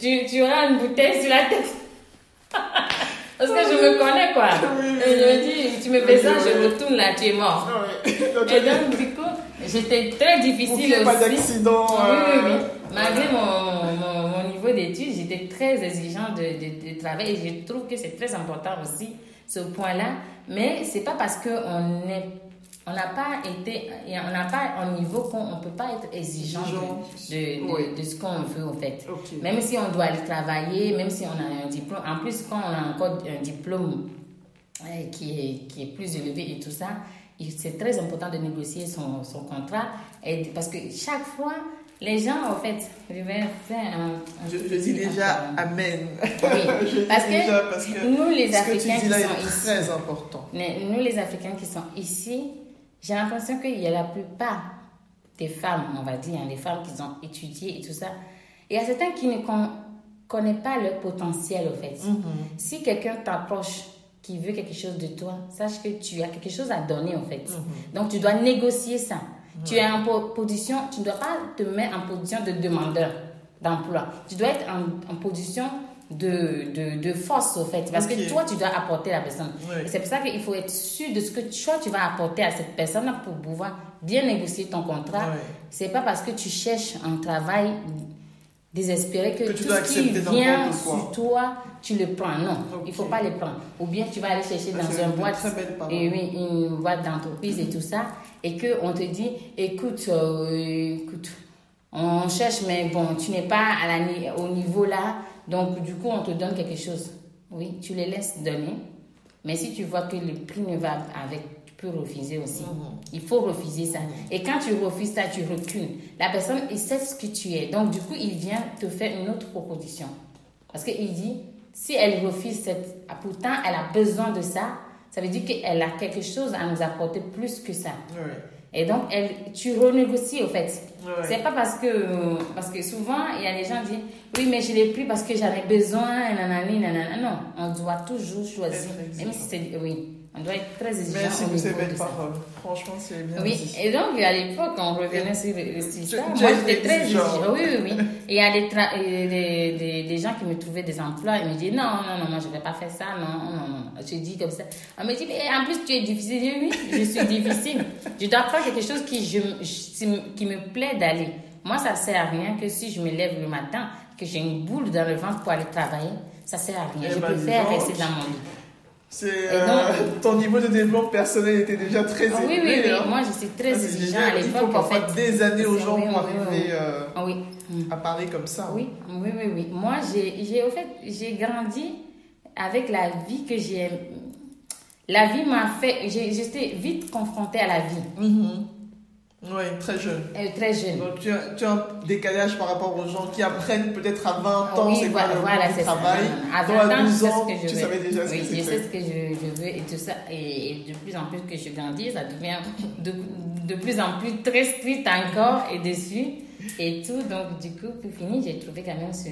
Tu, tu auras une bouteille sur la tête. Parce que je me connais, quoi. Et je me dis, tu me fais ça, je retourne là, tu es mort. Et donc, du coup, j'étais très difficile aussi. pas d'accident. Oui, oui, oui. Euh, Malgré mon, mon, mon niveau d'études, j'étais très exigeante de, de, de, travail et je trouve que c'est très important aussi, ce point-là. Mais c'est pas parce qu'on est on n'a pas été, on n'a pas un niveau qu'on ne peut pas être exigeant de, de, de, ce qu'on veut en fait. Même si on doit aller travailler, même si on a un diplôme, en plus quand on a encore un diplôme euh, qui, est, qui est plus élevé et tout ça, c'est très important de négocier son, son contrat et, parce que chaque fois, les gens, en fait, je vais faire un. je, dis déjà Amen. Oui, parce, que parce, que nous, les Africains qui sont ici. très important. Nous, les Africains qui sont ici, j'ai l'impression qu'il y a la plupart des femmes, on va dire, les femmes qui ont étudié et tout ça. Il y a certains qui ne connaissent pas leur potentiel, en fait. Mhm. Si quelqu'un t'approche qui veut quelque chose de toi, sache que tu as quelque chose à donner, en fait. Mhm. Donc, tu dois négocier ça. Tu es en position, tu ne dois pas te mettre en position de demandeur d'emploi. Tu dois être en, position de, de, de, force, au fait. Parce que toi, tu dois apporter à la personne. C'est pour ça qu'il faut être sûr de ce que toi, tu vas apporter à cette personne pour pouvoir bien négocier ton contrat. C'est pas parce que tu cherches un travail désespéré que, tout ce qui vient sur toi, tu le prends. Non, il il faut pas le prendre. Ou bien tu vas aller chercher dans une boîte, et une boîte d'entreprise et tout ça, et que on te dit, écoute, euh, écoute, on cherche, mais bon, tu n'es pas à la, au niveau là, donc du coup on te donne quelque chose. Oui, tu les laisses donner, mais si tu vois que le prix ne va avec refuser aussi. Mhm. Il faut refuser ça. Et quand tu refuses ça, tu recules. La personne, il sait ce que tu es. Donc, du coup, il vient te faire une autre proposition. Parce qu'il dit, si elle refuse cette... Ah, pourtant, elle a besoin de ça, ça veut dire qu'elle a quelque chose à nous apporter plus que ça. Et donc, elle, tu renégocies, au fait. C'est pas parce que... Parce que souvent, il y a des gens qui disent, oui, mais je l'ai pris parce que j'en ai besoin, nanani, nanana. Non, on doit toujours choisir. Même si c'est... Oui. On doit être très exigeant. Merci pour ces belles paroles. Franchement, c'est bien. Oui, et donc à l'époque, on revenait sur, ça. Moi, j'étais très exigeante. Oui, oui, oui. Et il y a des, des, des, gens qui me trouvaient des emplois et me disaient non, non, non, moi, je ne vais pas faire ça. Non, non, non. Je dis comme ça. On me dit, mais en plus, tu es difficile. Oui, je suis difficile. je dois faire quelque chose qui, je, qui me plaît d'aller. Moi, ça ne sert à rien que si je me lève le matin, que j'ai une boule dans le ventre pour aller travailler, ça ne sert à rien. Eh je ben, préfère rester dans mon lit. C'est euh, ton niveau de développement personnel était déjà très élevé. Ah oui, oui, oui. Hein. Moi, je suis très ah, exigeant à l'époque. Il faut en fait des années aux gens pour arriver euh, ah à parler comme ça. Oui, oui, oui, oui. Moi, j'ai, au fait, j'ai grandi avec la vie que j'ai. La vie m'a fait. J'étais vite confrontée à la vie. Mm-hmm. Oui, très jeune. très jeune. Donc tu as, tu as, un décalage par rapport aux gens qui apprennent peut-être à 20 ans, c'est voilà, quoi voilà, le travail? À 20 ans, ce que je tu veux. savais déjà oui, ce que je sais ce que je, je, veux et tout ça. Et, de plus en plus que je grandis, ça devient de, de plus en plus très strict encore et dessus et tout. Donc du coup, pour finir, j'ai trouvé quand même ce,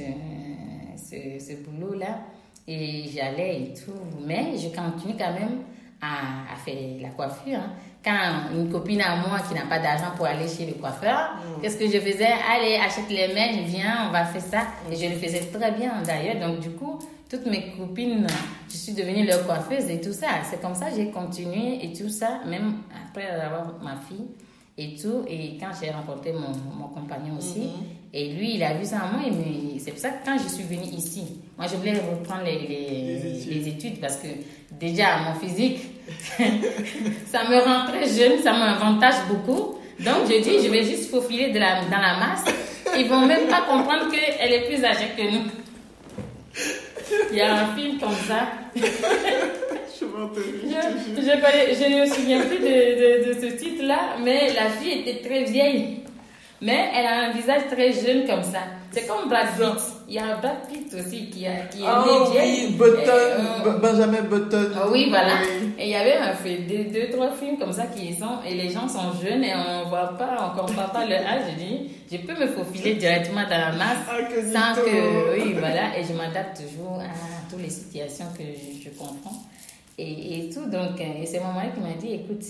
ce, ce boulot-là et j'allais et tout. Mais je continue quand même à, à faire la coiffure. Hein quand une copine à moi qui n'a pas d'argent pour aller chez le coiffeur, mm. qu'est-ce que je faisais? Allez, achète les mèches, viens, on va faire ça. Et je le faisais très bien d'ailleurs. Donc du coup, toutes mes copines, je suis devenue leur coiffeuse et tout ça. C'est comme ça que j'ai continué et tout ça, même après avoir ma fille et tout. Et quand j'ai rencontré mon, mon compagnon aussi, mm-hmm. et lui, il a vu ça en moi. C'est pour ça que quand je suis venue ici, moi, je voulais reprendre les, les, les études parce que déjà, mon physique, ça me rend très jeune, ça m'avantage beaucoup. Donc, je dis, je vais juste faufiler de la, dans la masse. Ils vont même pas comprendre qu'elle est plus âgée que nous. Il y a un film comme ça. je, je, je, ne me souviens plus de, de, de ce titre-là, mais la fille était très vieille. Mais elle a un visage très jeune comme ça. C'est comme Brad Pitt. Il y a Brad Pitt aussi qui, a, qui est oh, oui, Button, euh, Benjamin Button. Oh, oui, voilà. Et il y avait un deux, deux, trois films comme ça qui sont, et les gens sont jeunes et on voit pas, on comprend pas leur âge. Je dis, je peux me faufiler directement dans la masse ah, que sans que, oui, voilà. Et je m'adapte toujours à toutes les situations que je, je comprends. Et, et tout, donc, et c'est mon mari qui m'a dit, écoute,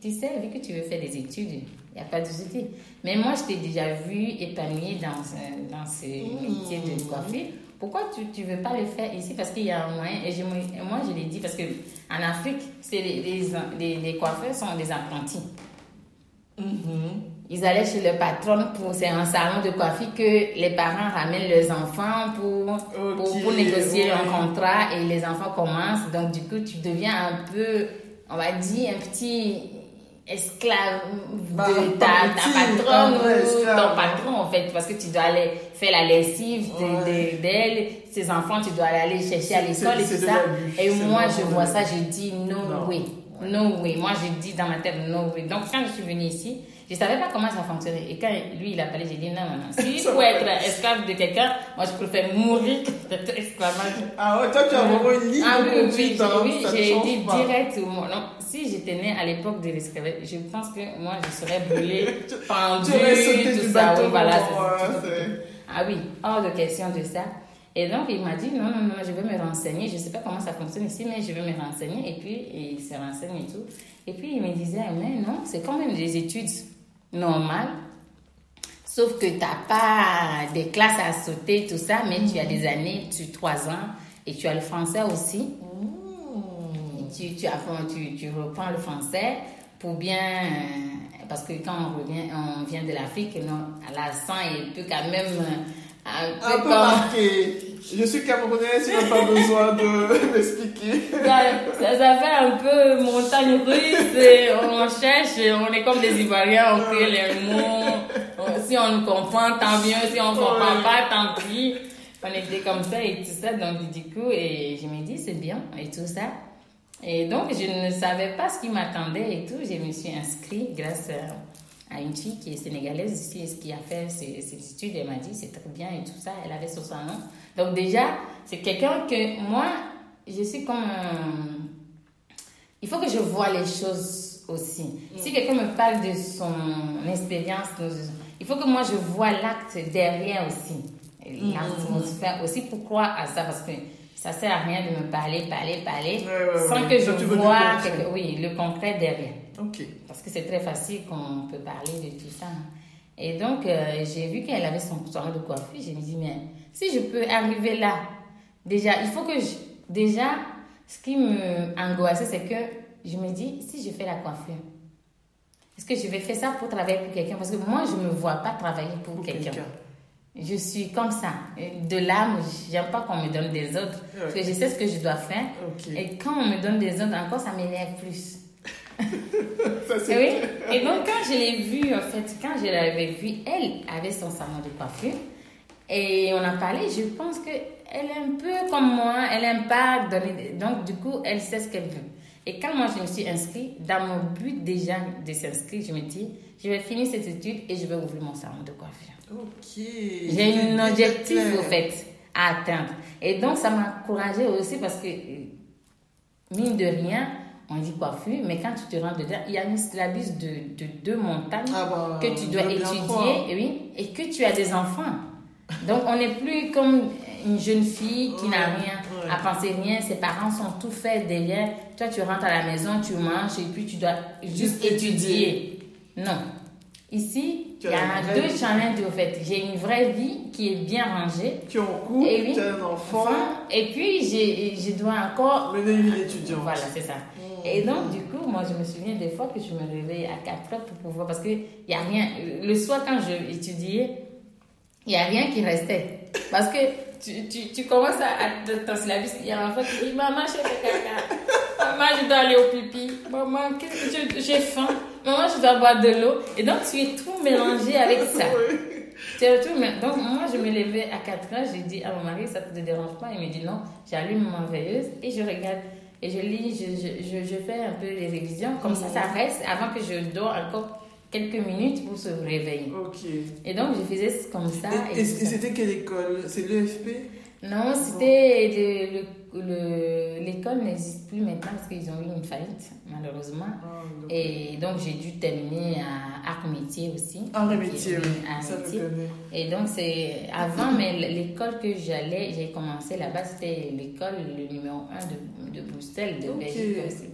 tu sais, vu que tu veux faire des études, il n'y a pas de souci. Mais moi, je t'ai déjà vu épanouie dans, dans ce mmh. métier de coiffure pourquoi tu ne veux pas le faire ici? Parce qu'il y a un moyen. Et, moi, je l'ai dit parce qu'en Afrique, les, les, les, coiffeurs sont des apprentis. Mm-hmm. Ils allaient chez le patron pour. C'est un salon de coiffure que les parents ramènent leurs enfants pour, pour, négocier un contrat et les enfants commencent. Donc, du coup, tu deviens un peu, on va dire, un petit esclave bah, de ta, patronne ou ton patron en fait parce que tu dois aller faire la lessive d'elle. Ses enfants tu dois aller chercher à l'école et tout ça. et moi je vois ça je dis no, way. No way. Moi je dis dans ma tête no way. Donc quand je suis venue ici je ne savais pas comment ça fonctionnait. Et quand lui, il a parlé, j'ai dit non, non, non. Si je peux être esclave de quelqu'un, moi, je préfère mourir que d'être esclavage. Ah ouais, toi, tu as vraiment une ligne ah, oui, oui, oui j'ai dit direct. Non, si j'étais née à l'époque de l'esclavage, je pense que moi, je serais brûlée, pendue, tout ça. Oui, voilà. Ah oui, hors de question de ça. Et donc, il m'a dit, non, non, non, je vais me renseigner. Je ne sais pas comment ça fonctionne ici, mais je vais me renseigner. Et puis, il se renseigne et tout. Et puis, il me disait, mais non, c'est quand même des études normal. Sauf que tu n'as pas des classes à sauter, tout ça, mais tu as des années, tu as trois ans, et tu as le français aussi. tu, tu, apprends, tu, tu, reprends le français pour bien. Euh, parce que quand on, revient, on vient de l'Afrique, à la sang, il peut quand même un peu, marqué. Je suis camerounaise, tu n'as pas besoin de m'expliquer. Ça, ça, fait un peu montagne russe, et on cherche, on est comme des Ivoiriens, on crée les mots. Si on comprend, tant mieux. Si on ne comprend pas, tant pis. On était comme ça et tout ça. Donc, du coup, et je me dis, c'est bien et tout ça. Et donc, je ne savais pas ce qui m'attendait et tout. Je me suis inscrite grâce à à une fille qui est sénégalaise ici, qui a fait ses, études. Elle m'a dit c'est très bien et tout ça. Elle avait son salon. Donc déjà, c'est quelqu'un que moi, je suis comme... il faut que je vois les choses aussi. Mm. Si quelqu'un me parle de son expérience, il faut que moi je vois l'acte derrière aussi. Mm. L'atmosphère aussi pour croire à ça parce que ça sert à rien de me parler, parler, parler sans que je vois oui, le concret derrière. Parce que c'est très facile qu'on peut parler de tout ça. Et donc, euh, j'ai vu qu'elle avait son salon de coiffure. Je me dit, mais si je peux arriver là, déjà, il faut que je. Déjà, ce qui me angoissait, c'est que je me dis, si je fais la coiffure, est-ce que je vais faire ça pour travailler pour quelqu'un? Parce que moi, je ne me vois pas travailler pour, quelqu'un. je suis comme ça. De l'âme, j'aime pas qu'on me donne des autres. Parce que je sais ce que je dois faire. Et quand on me donne des autres, encore, ça m'énerve plus. Et, oui. et donc, quand je l'ai vue, en fait, quand je l'avais vue, elle avait son salon de coiffure. Et on a parlé, je pense qu'elle est un peu comme moi, elle n'aime pas donner. Donc, du coup, elle sait ce qu'elle veut. Et quand moi, je me suis inscrite, dans mon but déjà de s'inscrire, je me dis, je vais finir cette étude et je vais ouvrir mon salon de coiffure. Ok. J'ai un objectif, au fait, à atteindre. Et donc, ça m'a encouragée aussi parce que, mine de rien, on dit coiffure, mais quand tu te rends dedans, il y a une syllabus de, de deux montagnes ah bah, que tu dois étudier et, oui, et que tu as des enfants. Donc, on n'est plus comme une jeune fille qui n'a rien à penser, rien. Ses parents sont tout faits derrière. Toi, tu rentres à la maison, tu manges et puis tu dois juste, étudier. Non. Ici, il y a deux challenges au fait. J'ai une vraie vie qui est bien rangée. Tu es en couple, et as un enfant. Et puis, je dois encore. Mener une vie d'étudiant. Voilà, c'est ça. Et donc, du coup, moi, je me souviens des fois que je me réveillais à 4 heures pour pouvoir. Parce qu'il n'y a rien. Le soir, quand je étudiais, il n'y a rien qui restait. Parce que tu, tu, tu commences à, te syllabus. Il y a un enfant qui dit Maman, je fais caca. Maman, je dois aller au pipi. Maman, j'ai faim. Maman, je dois boire de l'eau. Et donc, tu es tout mélangé avec ça. Tout, donc, moi, je me levais à 4 heures. J'ai dit à mon mari Ça ne te dérange pas Il me dit Non. J'allume ma veilleuse et je regarde et je lis, je, je, je, fais un peu les révisions. Comme ça, ça reste avant que je dors encore quelques minutes pour se réveiller. Ok. Et donc, je faisais comme ça. Et, c'était quelle école? C'est l'EFP Non, c'était l'école n'existe plus maintenant parce qu'ils ont eu une faillite, malheureusement. Ah, et donc, j'ai dû terminer art métier aussi. Art et métier, oui. Ça, métier. Et donc, c'est avant, mais l'école que j'allais, j'ai commencé là-bas, c'était l'école, le numéro 1 de, de Bruxelles, de Ok. Belgique aussi.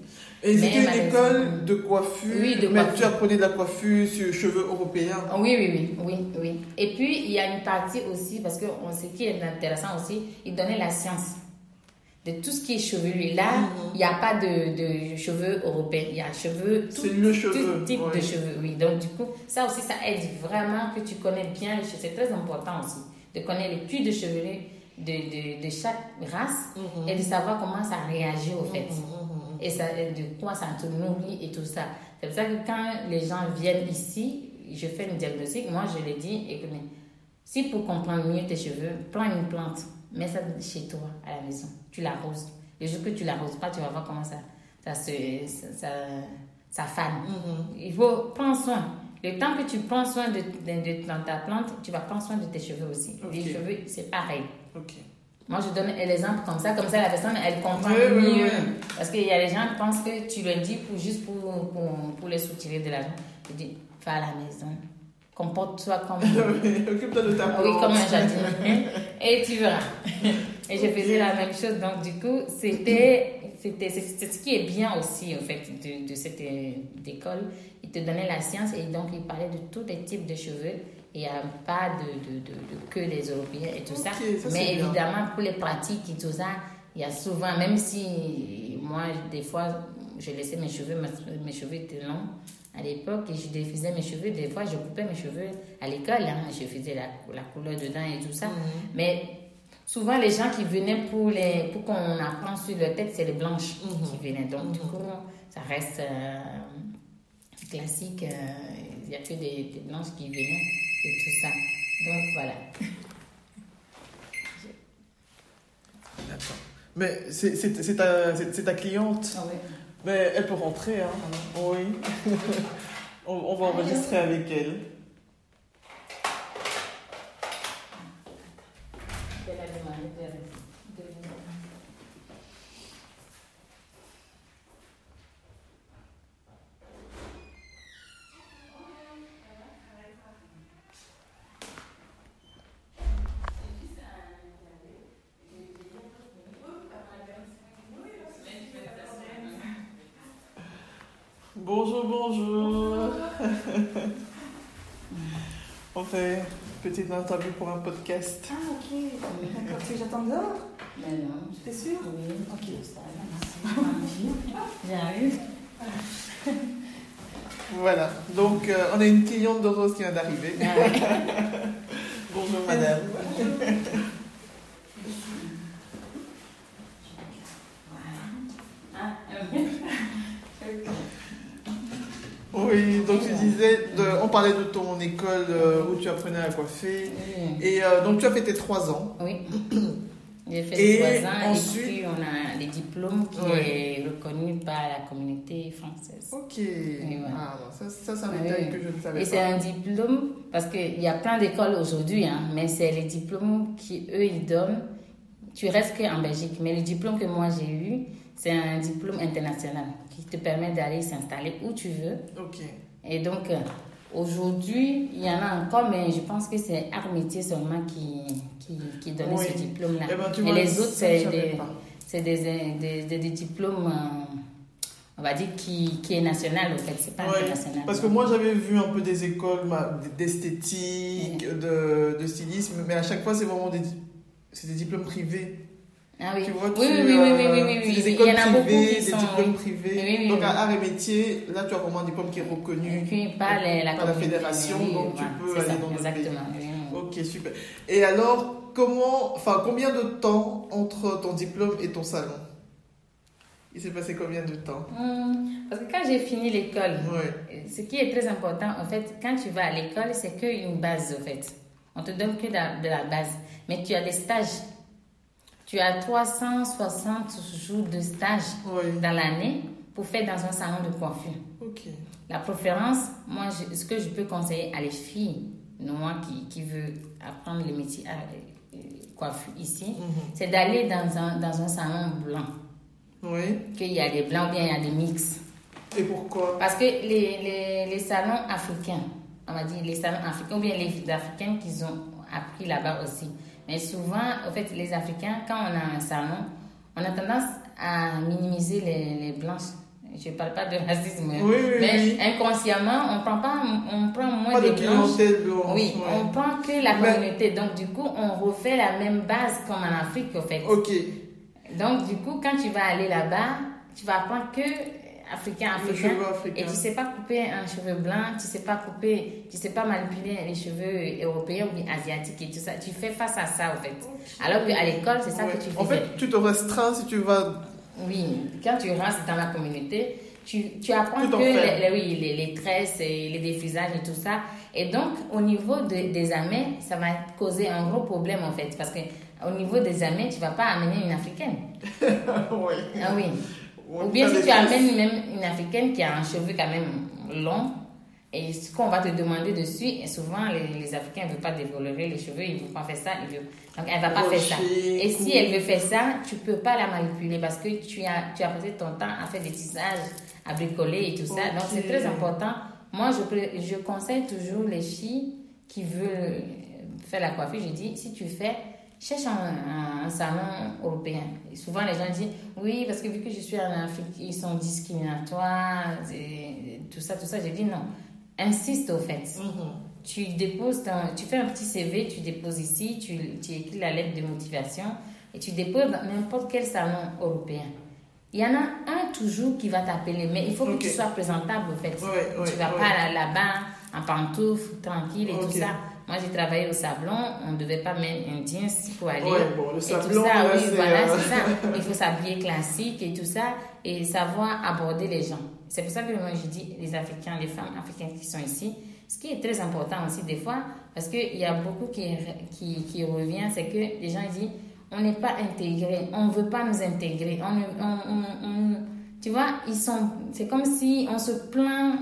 Et c'était une école de coiffure. Oui, de mais coiffure. tu apprenais de la coiffure sur cheveux européens. Ah Oui, oui, oui, oui, oui. Et puis, il y a une partie aussi, parce que ce qui est intéressant aussi, il donnait la science de tout ce qui est chevelu. Là, Mhm. il n'y a pas de, de cheveux européens, il y a cheveux, tout, le tout cheveu. type ouais. de cheveux, oui. Donc, du coup, ça aussi, ça aide vraiment que tu connais bien les cheveux. C'est très important aussi, de connaître les culs de chevelu de, de, de chaque race Mhm. et de savoir comment ça réagit au fait. Mhm, Et ça, et de quoi ça te nourrit et tout ça. C'est pour ça que quand les gens viennent ici, je fais une diagnostic, moi je leur dis, écoute, mais si pour comprendre mieux tes cheveux, prends une plante, mets ça chez toi, à la maison, tu l'arroses. Le jour que tu l'arroses pas, tu vas voir comment ça, ça, se, ça, ça, ça fane. mhm. Il faut prendre soin. Le temps que tu prends soin de, de, de- dans ta plante, tu vas prendre soin de tes cheveux aussi. Les cheveux, c'est pareil. Ok. Moi, je donne l'exemple comme ça, comme ça la personne, elle comprend Oui, oui, mieux. oui. Parce qu'il y a des gens qui pensent que tu le dis pour, juste pour, pour, pour les soutirer de l'argent. Je dis, va à la maison, comporte-toi comme, Occupe-toi de ta oui, comme un jardin. Et tu verras. Et je faisais la même chose. Donc, du coup, c'était, ce qui est bien aussi, en fait, de, de cette euh, école. Il te donnait la science et donc il parlait de tous les types de cheveux. Il n'y a pas de, de, de, de que les Européens et tout ça. Mais évidemment, pour les pratiques et tout ça, il y a souvent, même si moi, des fois, je laissais mes cheveux, mes, cheveux étaient longs à l'époque et je défaisais mes cheveux. Des fois, je coupais mes cheveux à l'école, hein, je faisais la, la couleur dedans et tout ça. Mhm. Mais souvent, les gens qui venaient pour, les, pour qu'on apprend sur leur tête, c'est les blanches Mhm. qui venaient. Donc, du coup, ça reste euh, classique. euh, Il n'y a que des, des blanches qui venaient et tout ça. Donc, voilà. D'accord. Mais c'est ta, ta cliente. Mais elle peut rentrer, hein. Oui. on, on va enregistrer avec elle. Bonjour, bonjour. on fait une petite interview pour un podcast. Ah, ok. D'accord. Tu veux que j'attende dehors? Mais non, T'es sûr? Oui. Ok. J'arrive. Voilà. Donc, euh, on a une cliente de Rose qui vient d'arriver. Ah ouais. Bonjour, madame. Ah, Oui, donc tu disais, de- on parlait de ton école euh, où tu apprenais à coiffer. Oui. Et euh, donc, tu as fait tes trois ans. Oui. J'ai fait Et trois ans ensuite- et puis on a les diplômes qui Ouais. est reconnu par la communauté française. Ok. voilà. Ah, ça, ça un Oui, détail oui. que je ne savais Et c'est un diplôme, parce qu'il y a plein d'écoles aujourd'hui, hein, mais c'est les diplômes qui, eux, ils donnent. Tu restes qu'en Belgique, mais le diplôme que moi j'ai eu, c'est un diplôme international qui te permet d'aller s'installer où tu veux. Ok. Et donc, euh, aujourd'hui, il y en a encore, mais je pense que c'est art métier seulement qui, qui, qui donne Oui. ce diplôme-là. Eh ben, Et vois, les autres, c'est des, des, des, des, diplômes, euh, on va dire, qui, qui est national, en fait. C'est pas Ouais, international. Parce que moi, j'avais vu un peu des écoles d'esthétique, de, de stylisme, mais à chaque fois, c'est vraiment des, des diplômes privés. Ah oui. Tu vois, oui, tu, oui, oui, oui, oui, euh, oui, oui, oui, des oui. écoles Il y en a beaucoup privées, qui des sont. diplômes oui. privés. Oui, oui, Donc, oui. à art et métier, là, tu as vraiment un diplôme qui est reconnu Puis par les- la, par la fédération, oui, donc tu voilà, peux c'est aller ça, dans Exactement. oui, oui. Ok, super. Et alors, comment, enfin, combien de temps entre ton diplôme et ton salon? Il s'est passé combien de temps? Hum, Parce que quand j'ai fini l'école, Ouais. ce qui est très important, en fait, quand tu vas à l'école, c'est qu'une base, en fait. On te donne que de la, de la base. Mais tu as des stages. Tu as 360 jours de stage dans l'année pour faire dans un salon de coiffure. La préférence, moi, je- ce que je peux conseiller à les filles noires qui, qui veulent apprendre le métier à, euh, coiffure ici, Mhm. c'est d'aller dans un, dans un salon blanc. Oui. Qu'il y a des blancs ou bien il y a des mix. Et pourquoi? Parce que les, les, les salons africains, on va dire les salons africains, ou bien les Africains qu'ils ont appris là-bas aussi. Mais souvent, en fait, les Africains, quand on a un salon, on a tendance à minimiser les, les blanches. Je ne parle pas de racisme, Oui, oui, mais oui. inconsciemment, on prend pas, on prend moins Pas de blanches. blanche. Oui, ouais. on prend que la Mais- communauté. Donc, du coup, on refait la même base comme en Afrique, en fait. Ok. Donc, du coup, quand tu vas aller là-bas, tu vas apprendre que africain, africain. Et tu sais pas couper un cheveu blanc, tu sais pas couper, tu sais pas manipuler les cheveux européens ou asiatiques et tout ça. Tu fais face à ça, en fait. Alors qu'à l'école, c'est ça Ouais. que tu faisais. En fait, tu te restreins si tu vas. Oui, quand tu restes dans la communauté, tu, tu apprends que les, les- oui, les, les tresses et les défrisages et tout ça. Et donc, au niveau de- des amets, ça va causer un gros problème en fait. Parce que au niveau des amets, tu vas pas amener une africaine. ouais. Ah oui. Ou bien si tu amènes même une africaine qui a un cheveu quand même long, et ce qu'on va te demander dessus, et souvent les, les Africains ne veulent pas décolorer les cheveux, ils ne veulent pas faire ça, ils veulent... donc elle va pas faire ça. Et si elle veut faire ça, tu peux pas la manipuler parce que tu as, tu as passé ton temps à faire des tissages, à bricoler et tout ça. Donc c'est très important. Moi, je, je conseille toujours les filles qui veulent faire la coiffure, je dis, si tu fais, cherche un, salon européen. Et souvent, les gens disent, oui, parce que vu que je suis en Afrique, ils sont discriminatoires, et tout ça, tout ça. Je dis non. Insiste au fait. Mhm. Tu déposes ton- tu fais un petit CV, tu déposes ici, tu, tu écris la lettre de motivation et tu déposes dans n'importe quel salon européen. Il y en a un toujours qui va t'appeler, mais il faut que tu sois présentable au fait. Ouais, ouais, tu vas ouais. pas là- là-bas en pantoufles, tranquille et tout ça. Moi, j'ai travaillé au sablon, on ne devait pas mettre un jeans pour aller. Ouais, bon, le et sablon, tout ça, là, oui, voilà, euh, c'est ça. Il faut s'habiller classique et tout ça et savoir aborder les gens. C'est pour ça que moi, je dis les Africains, les femmes africaines qui sont ici, ce qui est très important aussi des fois, parce qu'il y a beaucoup qui, qui, qui revient, c'est que les gens disent, on n'est pas intégrés, on ne veut pas nous intégrer. On, on- on- tu vois, ils sont, c'est comme si on se plaint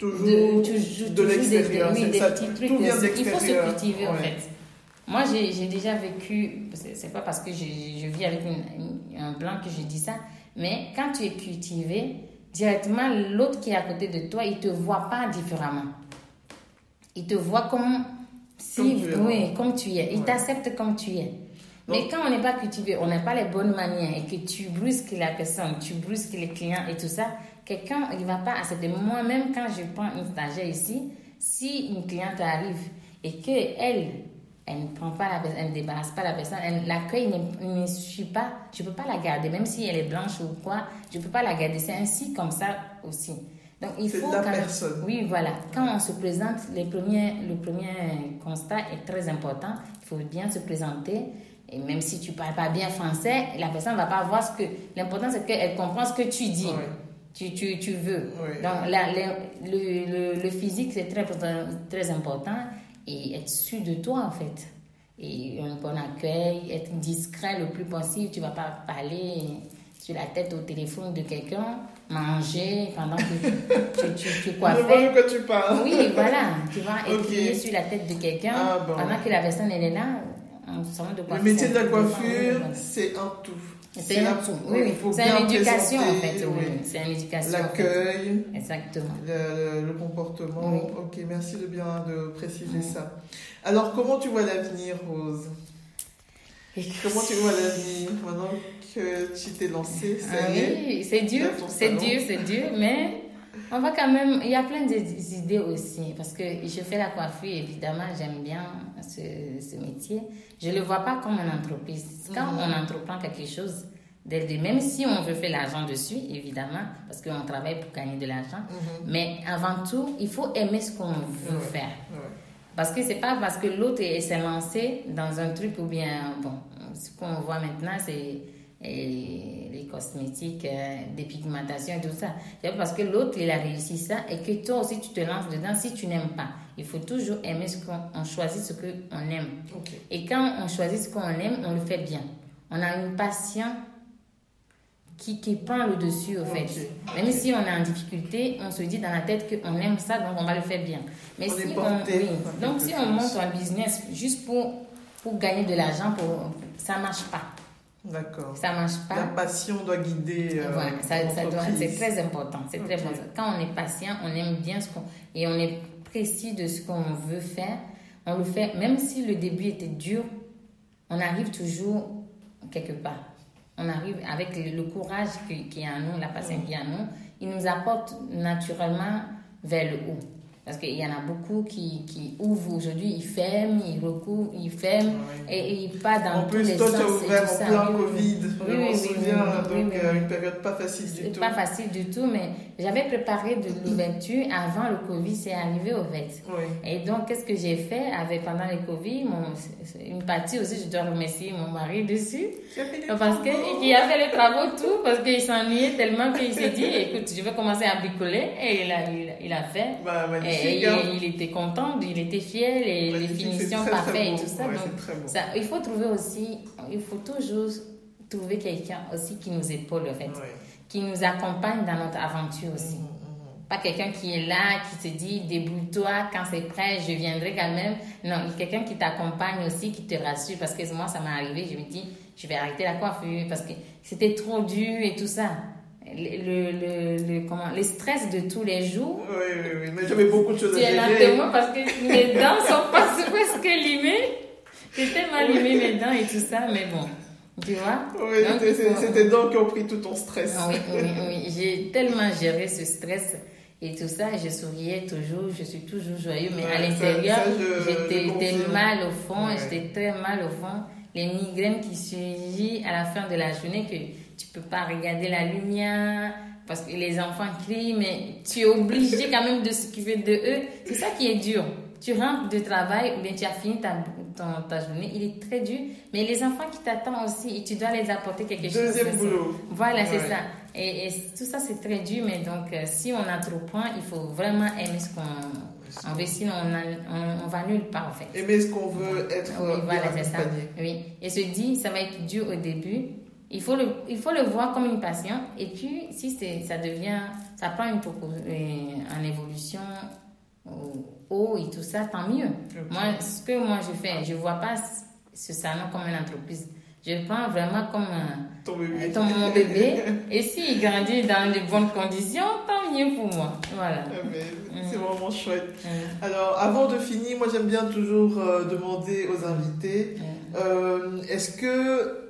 Toujours de, de, toujours- des- l'extérieur. oui, c'est des ça, petits trucs. Tout vient de Il faut se cultiver en Ouais. fait. Moi, j'ai déjà vécu, c'est pas parce que je, je vis avec une- une- un blanc que je dis ça, mais quand tu es cultivé, directement, l'autre qui est à côté de toi, il te voit pas différemment. Il te voit comme si, Comme tu es. oui, comme tu es. Il Ouais. t'accepte comme tu es. Mais quand on n'est pas cultivé, on n'a pas les bonnes manières et que tu brusques la personne, tu brusques les clients et tout ça, quelqu'un, il va pas accepter. Moi-même, quand je prends une stagiaire ici, si une cliente arrive et que elle, elle ne prend pas la personne, elle ne débarrasse pas la personne, elle- l'accueil ne, ne suit pas, je peux pas la garder, même si elle est blanche ou quoi, je peux pas la garder. C'est ainsi comme ça aussi. Donc il faut la quand- personne. oui, voilà. Quand on se présente, les premiers, le premier constat est très important. Il faut bien se présenter. Et même si tu parles pas bien français, la personne va pas voir ce que. L'important, c'est qu'elle comprend ce que tu dis. Ouais. Tu, tu, tu veux. Donc, la- la- le, le, le physique, c'est très, important- très important. Et être sûr de toi, en fait. Et un bon accueil, être discret le plus possible. Tu vas pas parler sur la tête au téléphone de quelqu'un, manger pendant que tu, tu, tu, tu Je vois tu parles. Oui, voilà, tu Ok. écrire sur la tête de quelqu'un Ah, bon. pendant que la personne elle est là, salon de Le métier de la coiffure, c'est un tout. C'est là un pour- tout. Oui, oui. il faut C'est bien une éducation en fait. Oui, c'est une éducation. en fait. L'accueil, Exactement. le, le comportement. Ok, merci de bien de préciser ça. Alors, comment tu vois l'avenir, Rose? Comment tu vois l'avenir maintenant que tu t'es lancée Ah oui, c'est dur, c'est dur, c'est dur, mais on va quand même. Il y a plein d'idées aussi, parce que je fais la coiffure, évidemment, j'aime bien ce, ce métier. Je ne le vois pas comme une entreprise. Quand Mhm. on entreprend quelque chose, même si on veut faire l'argent dessus, évidemment, parce qu'on travaille pour gagner de l'argent, Mhm. mais avant tout, il faut aimer ce qu'on veut faire. Parce que c'est pas parce que l'autre est- s'est lancé dans un truc ou bien, bon, ce qu'on voit maintenant, c'est les cosmétiques, euh, des pigmentations et tout ça. C'est parce que l'autre, il a réussi ça et que toi aussi, tu te lances dedans si tu n'aimes pas. Il faut toujours aimer ce qu'on on choisit, ce qu'on aime. Et quand on choisit ce qu'on aime, on le fait bien. On a une passion qui, qui prend le dessus, au fait. Même si on est en difficulté, on se dit dans la tête qu'on aime ça, donc on va le faire bien. Mais On si on, oui. Donc si on monte un business juste pour, pour gagner de l'argent, pour, ça ne marche pas. D'accord. Ça marche La pas. passion doit guider. euh, Voilà, ça, ça doit- c'est très important. C'est très important. Quand on est patient, on aime bien ce qu'on et on est précis de ce qu'on veut faire. On le fait, même si le début était dur, on arrive toujours quelque part. On arrive avec le, courage qui, qui est en nous, la patience qui est en nous, il nous apporte naturellement vers le haut. Parce qu'il y en a beaucoup qui, qui ouvrent aujourd'hui, ils ferment, ils recouvrent, ils ferment et, et ils partent dans En tous plus, les toi, sens. tu as ouvert en plein Covid. oui. Oui, souviens. oui, oui, donc, euh, une période pas facile du tout. pas facile du tout, mais j'avais préparé de l'ouverture avant le Covid, c'est arrivé au fait. Oui. Et donc, qu'est-ce que j'ai fait avec pendant le Covid mon, Une partie aussi, je dois remercier mon mari dessus. Parce que, travaux. il a fait les travaux, tout, parce qu'il s'ennuyait tellement qu'il s'est dit écoute, je vais commencer à bricoler. Et il a, il a, il a fait. Bah, Et, il, hein. il était content, il était fier, les, les finitions parfaites et tout ça. Ouais, donc, ça, il faut trouver aussi, il faut toujours trouver quelqu'un aussi qui nous épaule, en fait, Ouais. Qui nous accompagne dans notre aventure aussi. Mhm, mhm. Pas quelqu'un qui est là, qui te dit débrouille-toi, quand c'est prêt, je viendrai quand même. Non, quelqu'un qui t'accompagne aussi, qui te rassure. Parce que moi, ça m'est arrivé, je me dis, je vais arrêter la coiffure parce que c'était trop dur et tout ça. Le, le, le, comment, le stress de tous les jours. Oui, oui, oui. Mais j'avais beaucoup de choses Tu à es là gérer. témoin parce que mes dents sont pas presque limées. J'ai tellement limé mes dents et tout ça, mais bon, tu vois? Oui, faut- c'était donc qui ont pris tout ton stress. ah oui, oui, oui. J'ai tellement géré ce stress et tout ça. Je souriais toujours, je suis toujours joyeux, mais Ouais, à l'intérieur, j'étais mal au fond, Ouais. j'étais très mal au fond. Les migraines qui surgissent à la fin de la journée, que tu peux pas regarder la lumière parce que les enfants crient, mais tu es obligé quand même de s'occuper de eux. C'est ça qui est dur. Tu rentres de travail ou bien tu as fini ta, ton- ta journée, il est très dur, mais les enfants qui t'attendent aussi, et tu dois les apporter quelque chose. Deuxième C'est ça. boulot. Voilà, c'est Ouais. ça. Et, et tout ça, c'est très dur, mais donc, euh, si on entreprend, il faut vraiment aimer ce qu'on on veut, sinon on, a- on, on va nulle part, en fait. Aimer ce qu'on veut, être Oui, bien voilà, c'est ça. Oui. Et se dit, ça va être dur au début. Il faut le, il faut le voir comme une passion. Et puis, si ça devient, ça prend une euh, en évolution haut et tout ça, tant mieux. Moi, ce que moi je fais, je vois pas ce salon comme une entreprise. Je le prends vraiment comme un, Ton bébé. ton mon bébé. Et s'il grandit dans de bonnes conditions, tant mieux pour moi. Voilà. Ah, mais C'est Mm. vraiment chouette. Mm. Alors, avant de finir, moi j'aime bien toujours euh, demander aux invités Mm. euh, est-ce que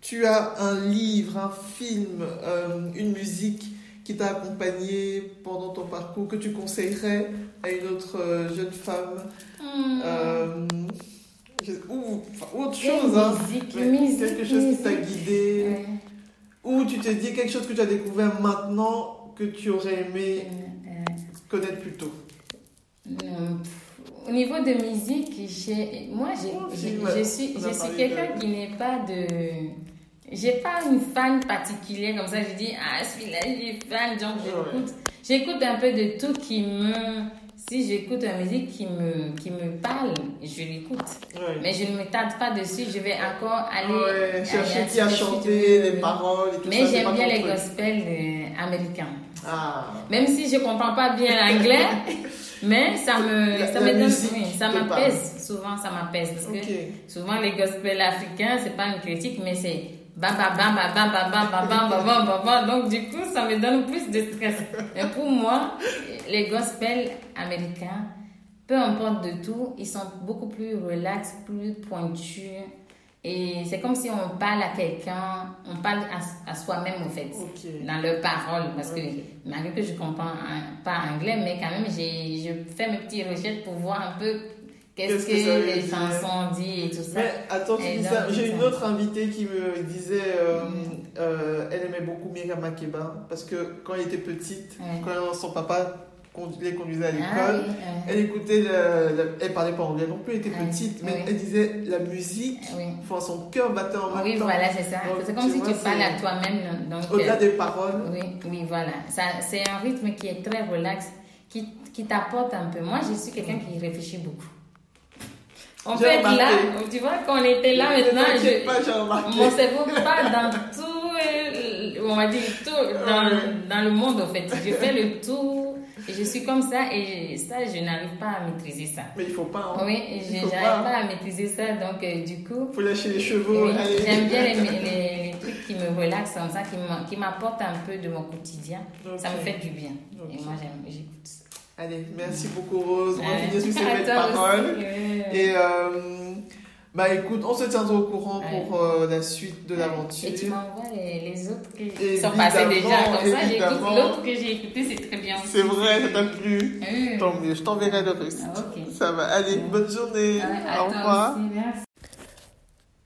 tu as un livre, un film, euh, une musique qui t'a accompagné pendant ton parcours que tu conseillerais à une autre euh, jeune femme Mm. euh, ou autre chose, hein, musique, musique, quelque chose qui t'a guidé, Ouais. ou tu t'es dit quelque chose que tu as découvert maintenant que tu aurais aimé Euh, connaître plus tôt. Au niveau de musique, moi, j'ai, Oh, je suis, je suis parlé quelqu'un de- qui n'est pas de. J'ai pas une fan particulière comme ça. Je dis, ah, celui-là, il est fan, donc j'écoute. J'écoute un peu de tout qui me. Si j'écoute une musique qui me, qui me parle, je l'écoute. Mais je ne me tarde pas dessus. Je vais encore aller. Ouais, chercher qui a chanté, les paroles et tout Mais j'aime bien les gospels euh, américains. Ah. Même si je comprends pas bien l'anglais, mais ça me, La- ça la me donne, oui, ça m'apaise. Souvent, ça m'apaise parce que souvent les gospels africains, c'est pas une critique, mais c'est bam bam bam bam bam bam bam bam bam bam bam. Donc du coup, ça me donne plus de stress. Mais pour moi, les gospels américains, peu importe de tout, ils sont beaucoup plus relax, plus pointus. Et c'est comme si on parle à quelqu'un, on parle à, à soi-même en fait dans leurs paroles parce que malgré que je comprends un- pas anglais mais quand même j'ai je fais mes petites recherches pour voir un peu qu'est-ce que, que les chansons disent et tout ça? Mais attends, tu Et dis donc, ça. J'ai une autre invitée qui me disait euh, Mm. euh, elle aimait beaucoup Myriam Makeba parce que quand elle était petite, quand son papa les conduisait à ah, l'école, oui, elle écoutait, le, le- elle parlait pas anglais non plus, elle était petite, mais elle disait la musique, oui. enfin, son cœur battait en même oui temps. voilà c'est ça c'est comme tu si vois, tu parles à toi-même Au-delà des paroles. oui oui voilà c'est un rythme qui est très relax qui, qui t'apporte un peu moi je suis quelqu'un qui réfléchit beaucoup peut être là tu vois quand on était là maintenant je, pas. Mon cerveau part dans tout, on va dire tout, dans, dans le monde en fait. Je fais le tour Et je suis comme ça et ça, je n'arrive pas à maîtriser ça. Mais il faut pas. Hein. Oui, je n'arrive pas. à maîtriser ça, donc euh, du coup. Faut lâcher les chevaux. J'aime bien les, les, les, trucs qui me relaxent comme ça, qui m'apportent un peu de mon quotidien. Ça me fait du bien. Et moi, j'écoute ça. Allez, merci beaucoup Rose. On va finir sur ces belles paroles. Et euh, bah écoute, on se tiendra au courant pour euh, la suite de l'aventure. Et tu m'envoies les, les, autres qui sont passés déjà. Comme ça, j'écoute l'autre que j'ai écouté, c'est très bien. C'est vrai, ça t'a plu. Tant mieux, je t'enverrai le reste. Ah, ça va. Allez, bonne journée. au revoir.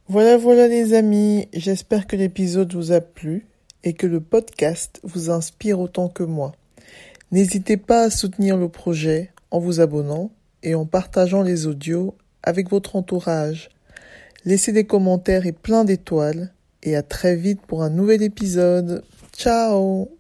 Voilà, voilà les amis. J'espère que l'épisode vous a plu et que le podcast vous inspire autant que moi. N'hésitez pas à soutenir le projet en vous abonnant et en partageant les audios avec votre entourage. Laissez des commentaires et plein d'étoiles et à très vite pour un nouvel épisode. Ciao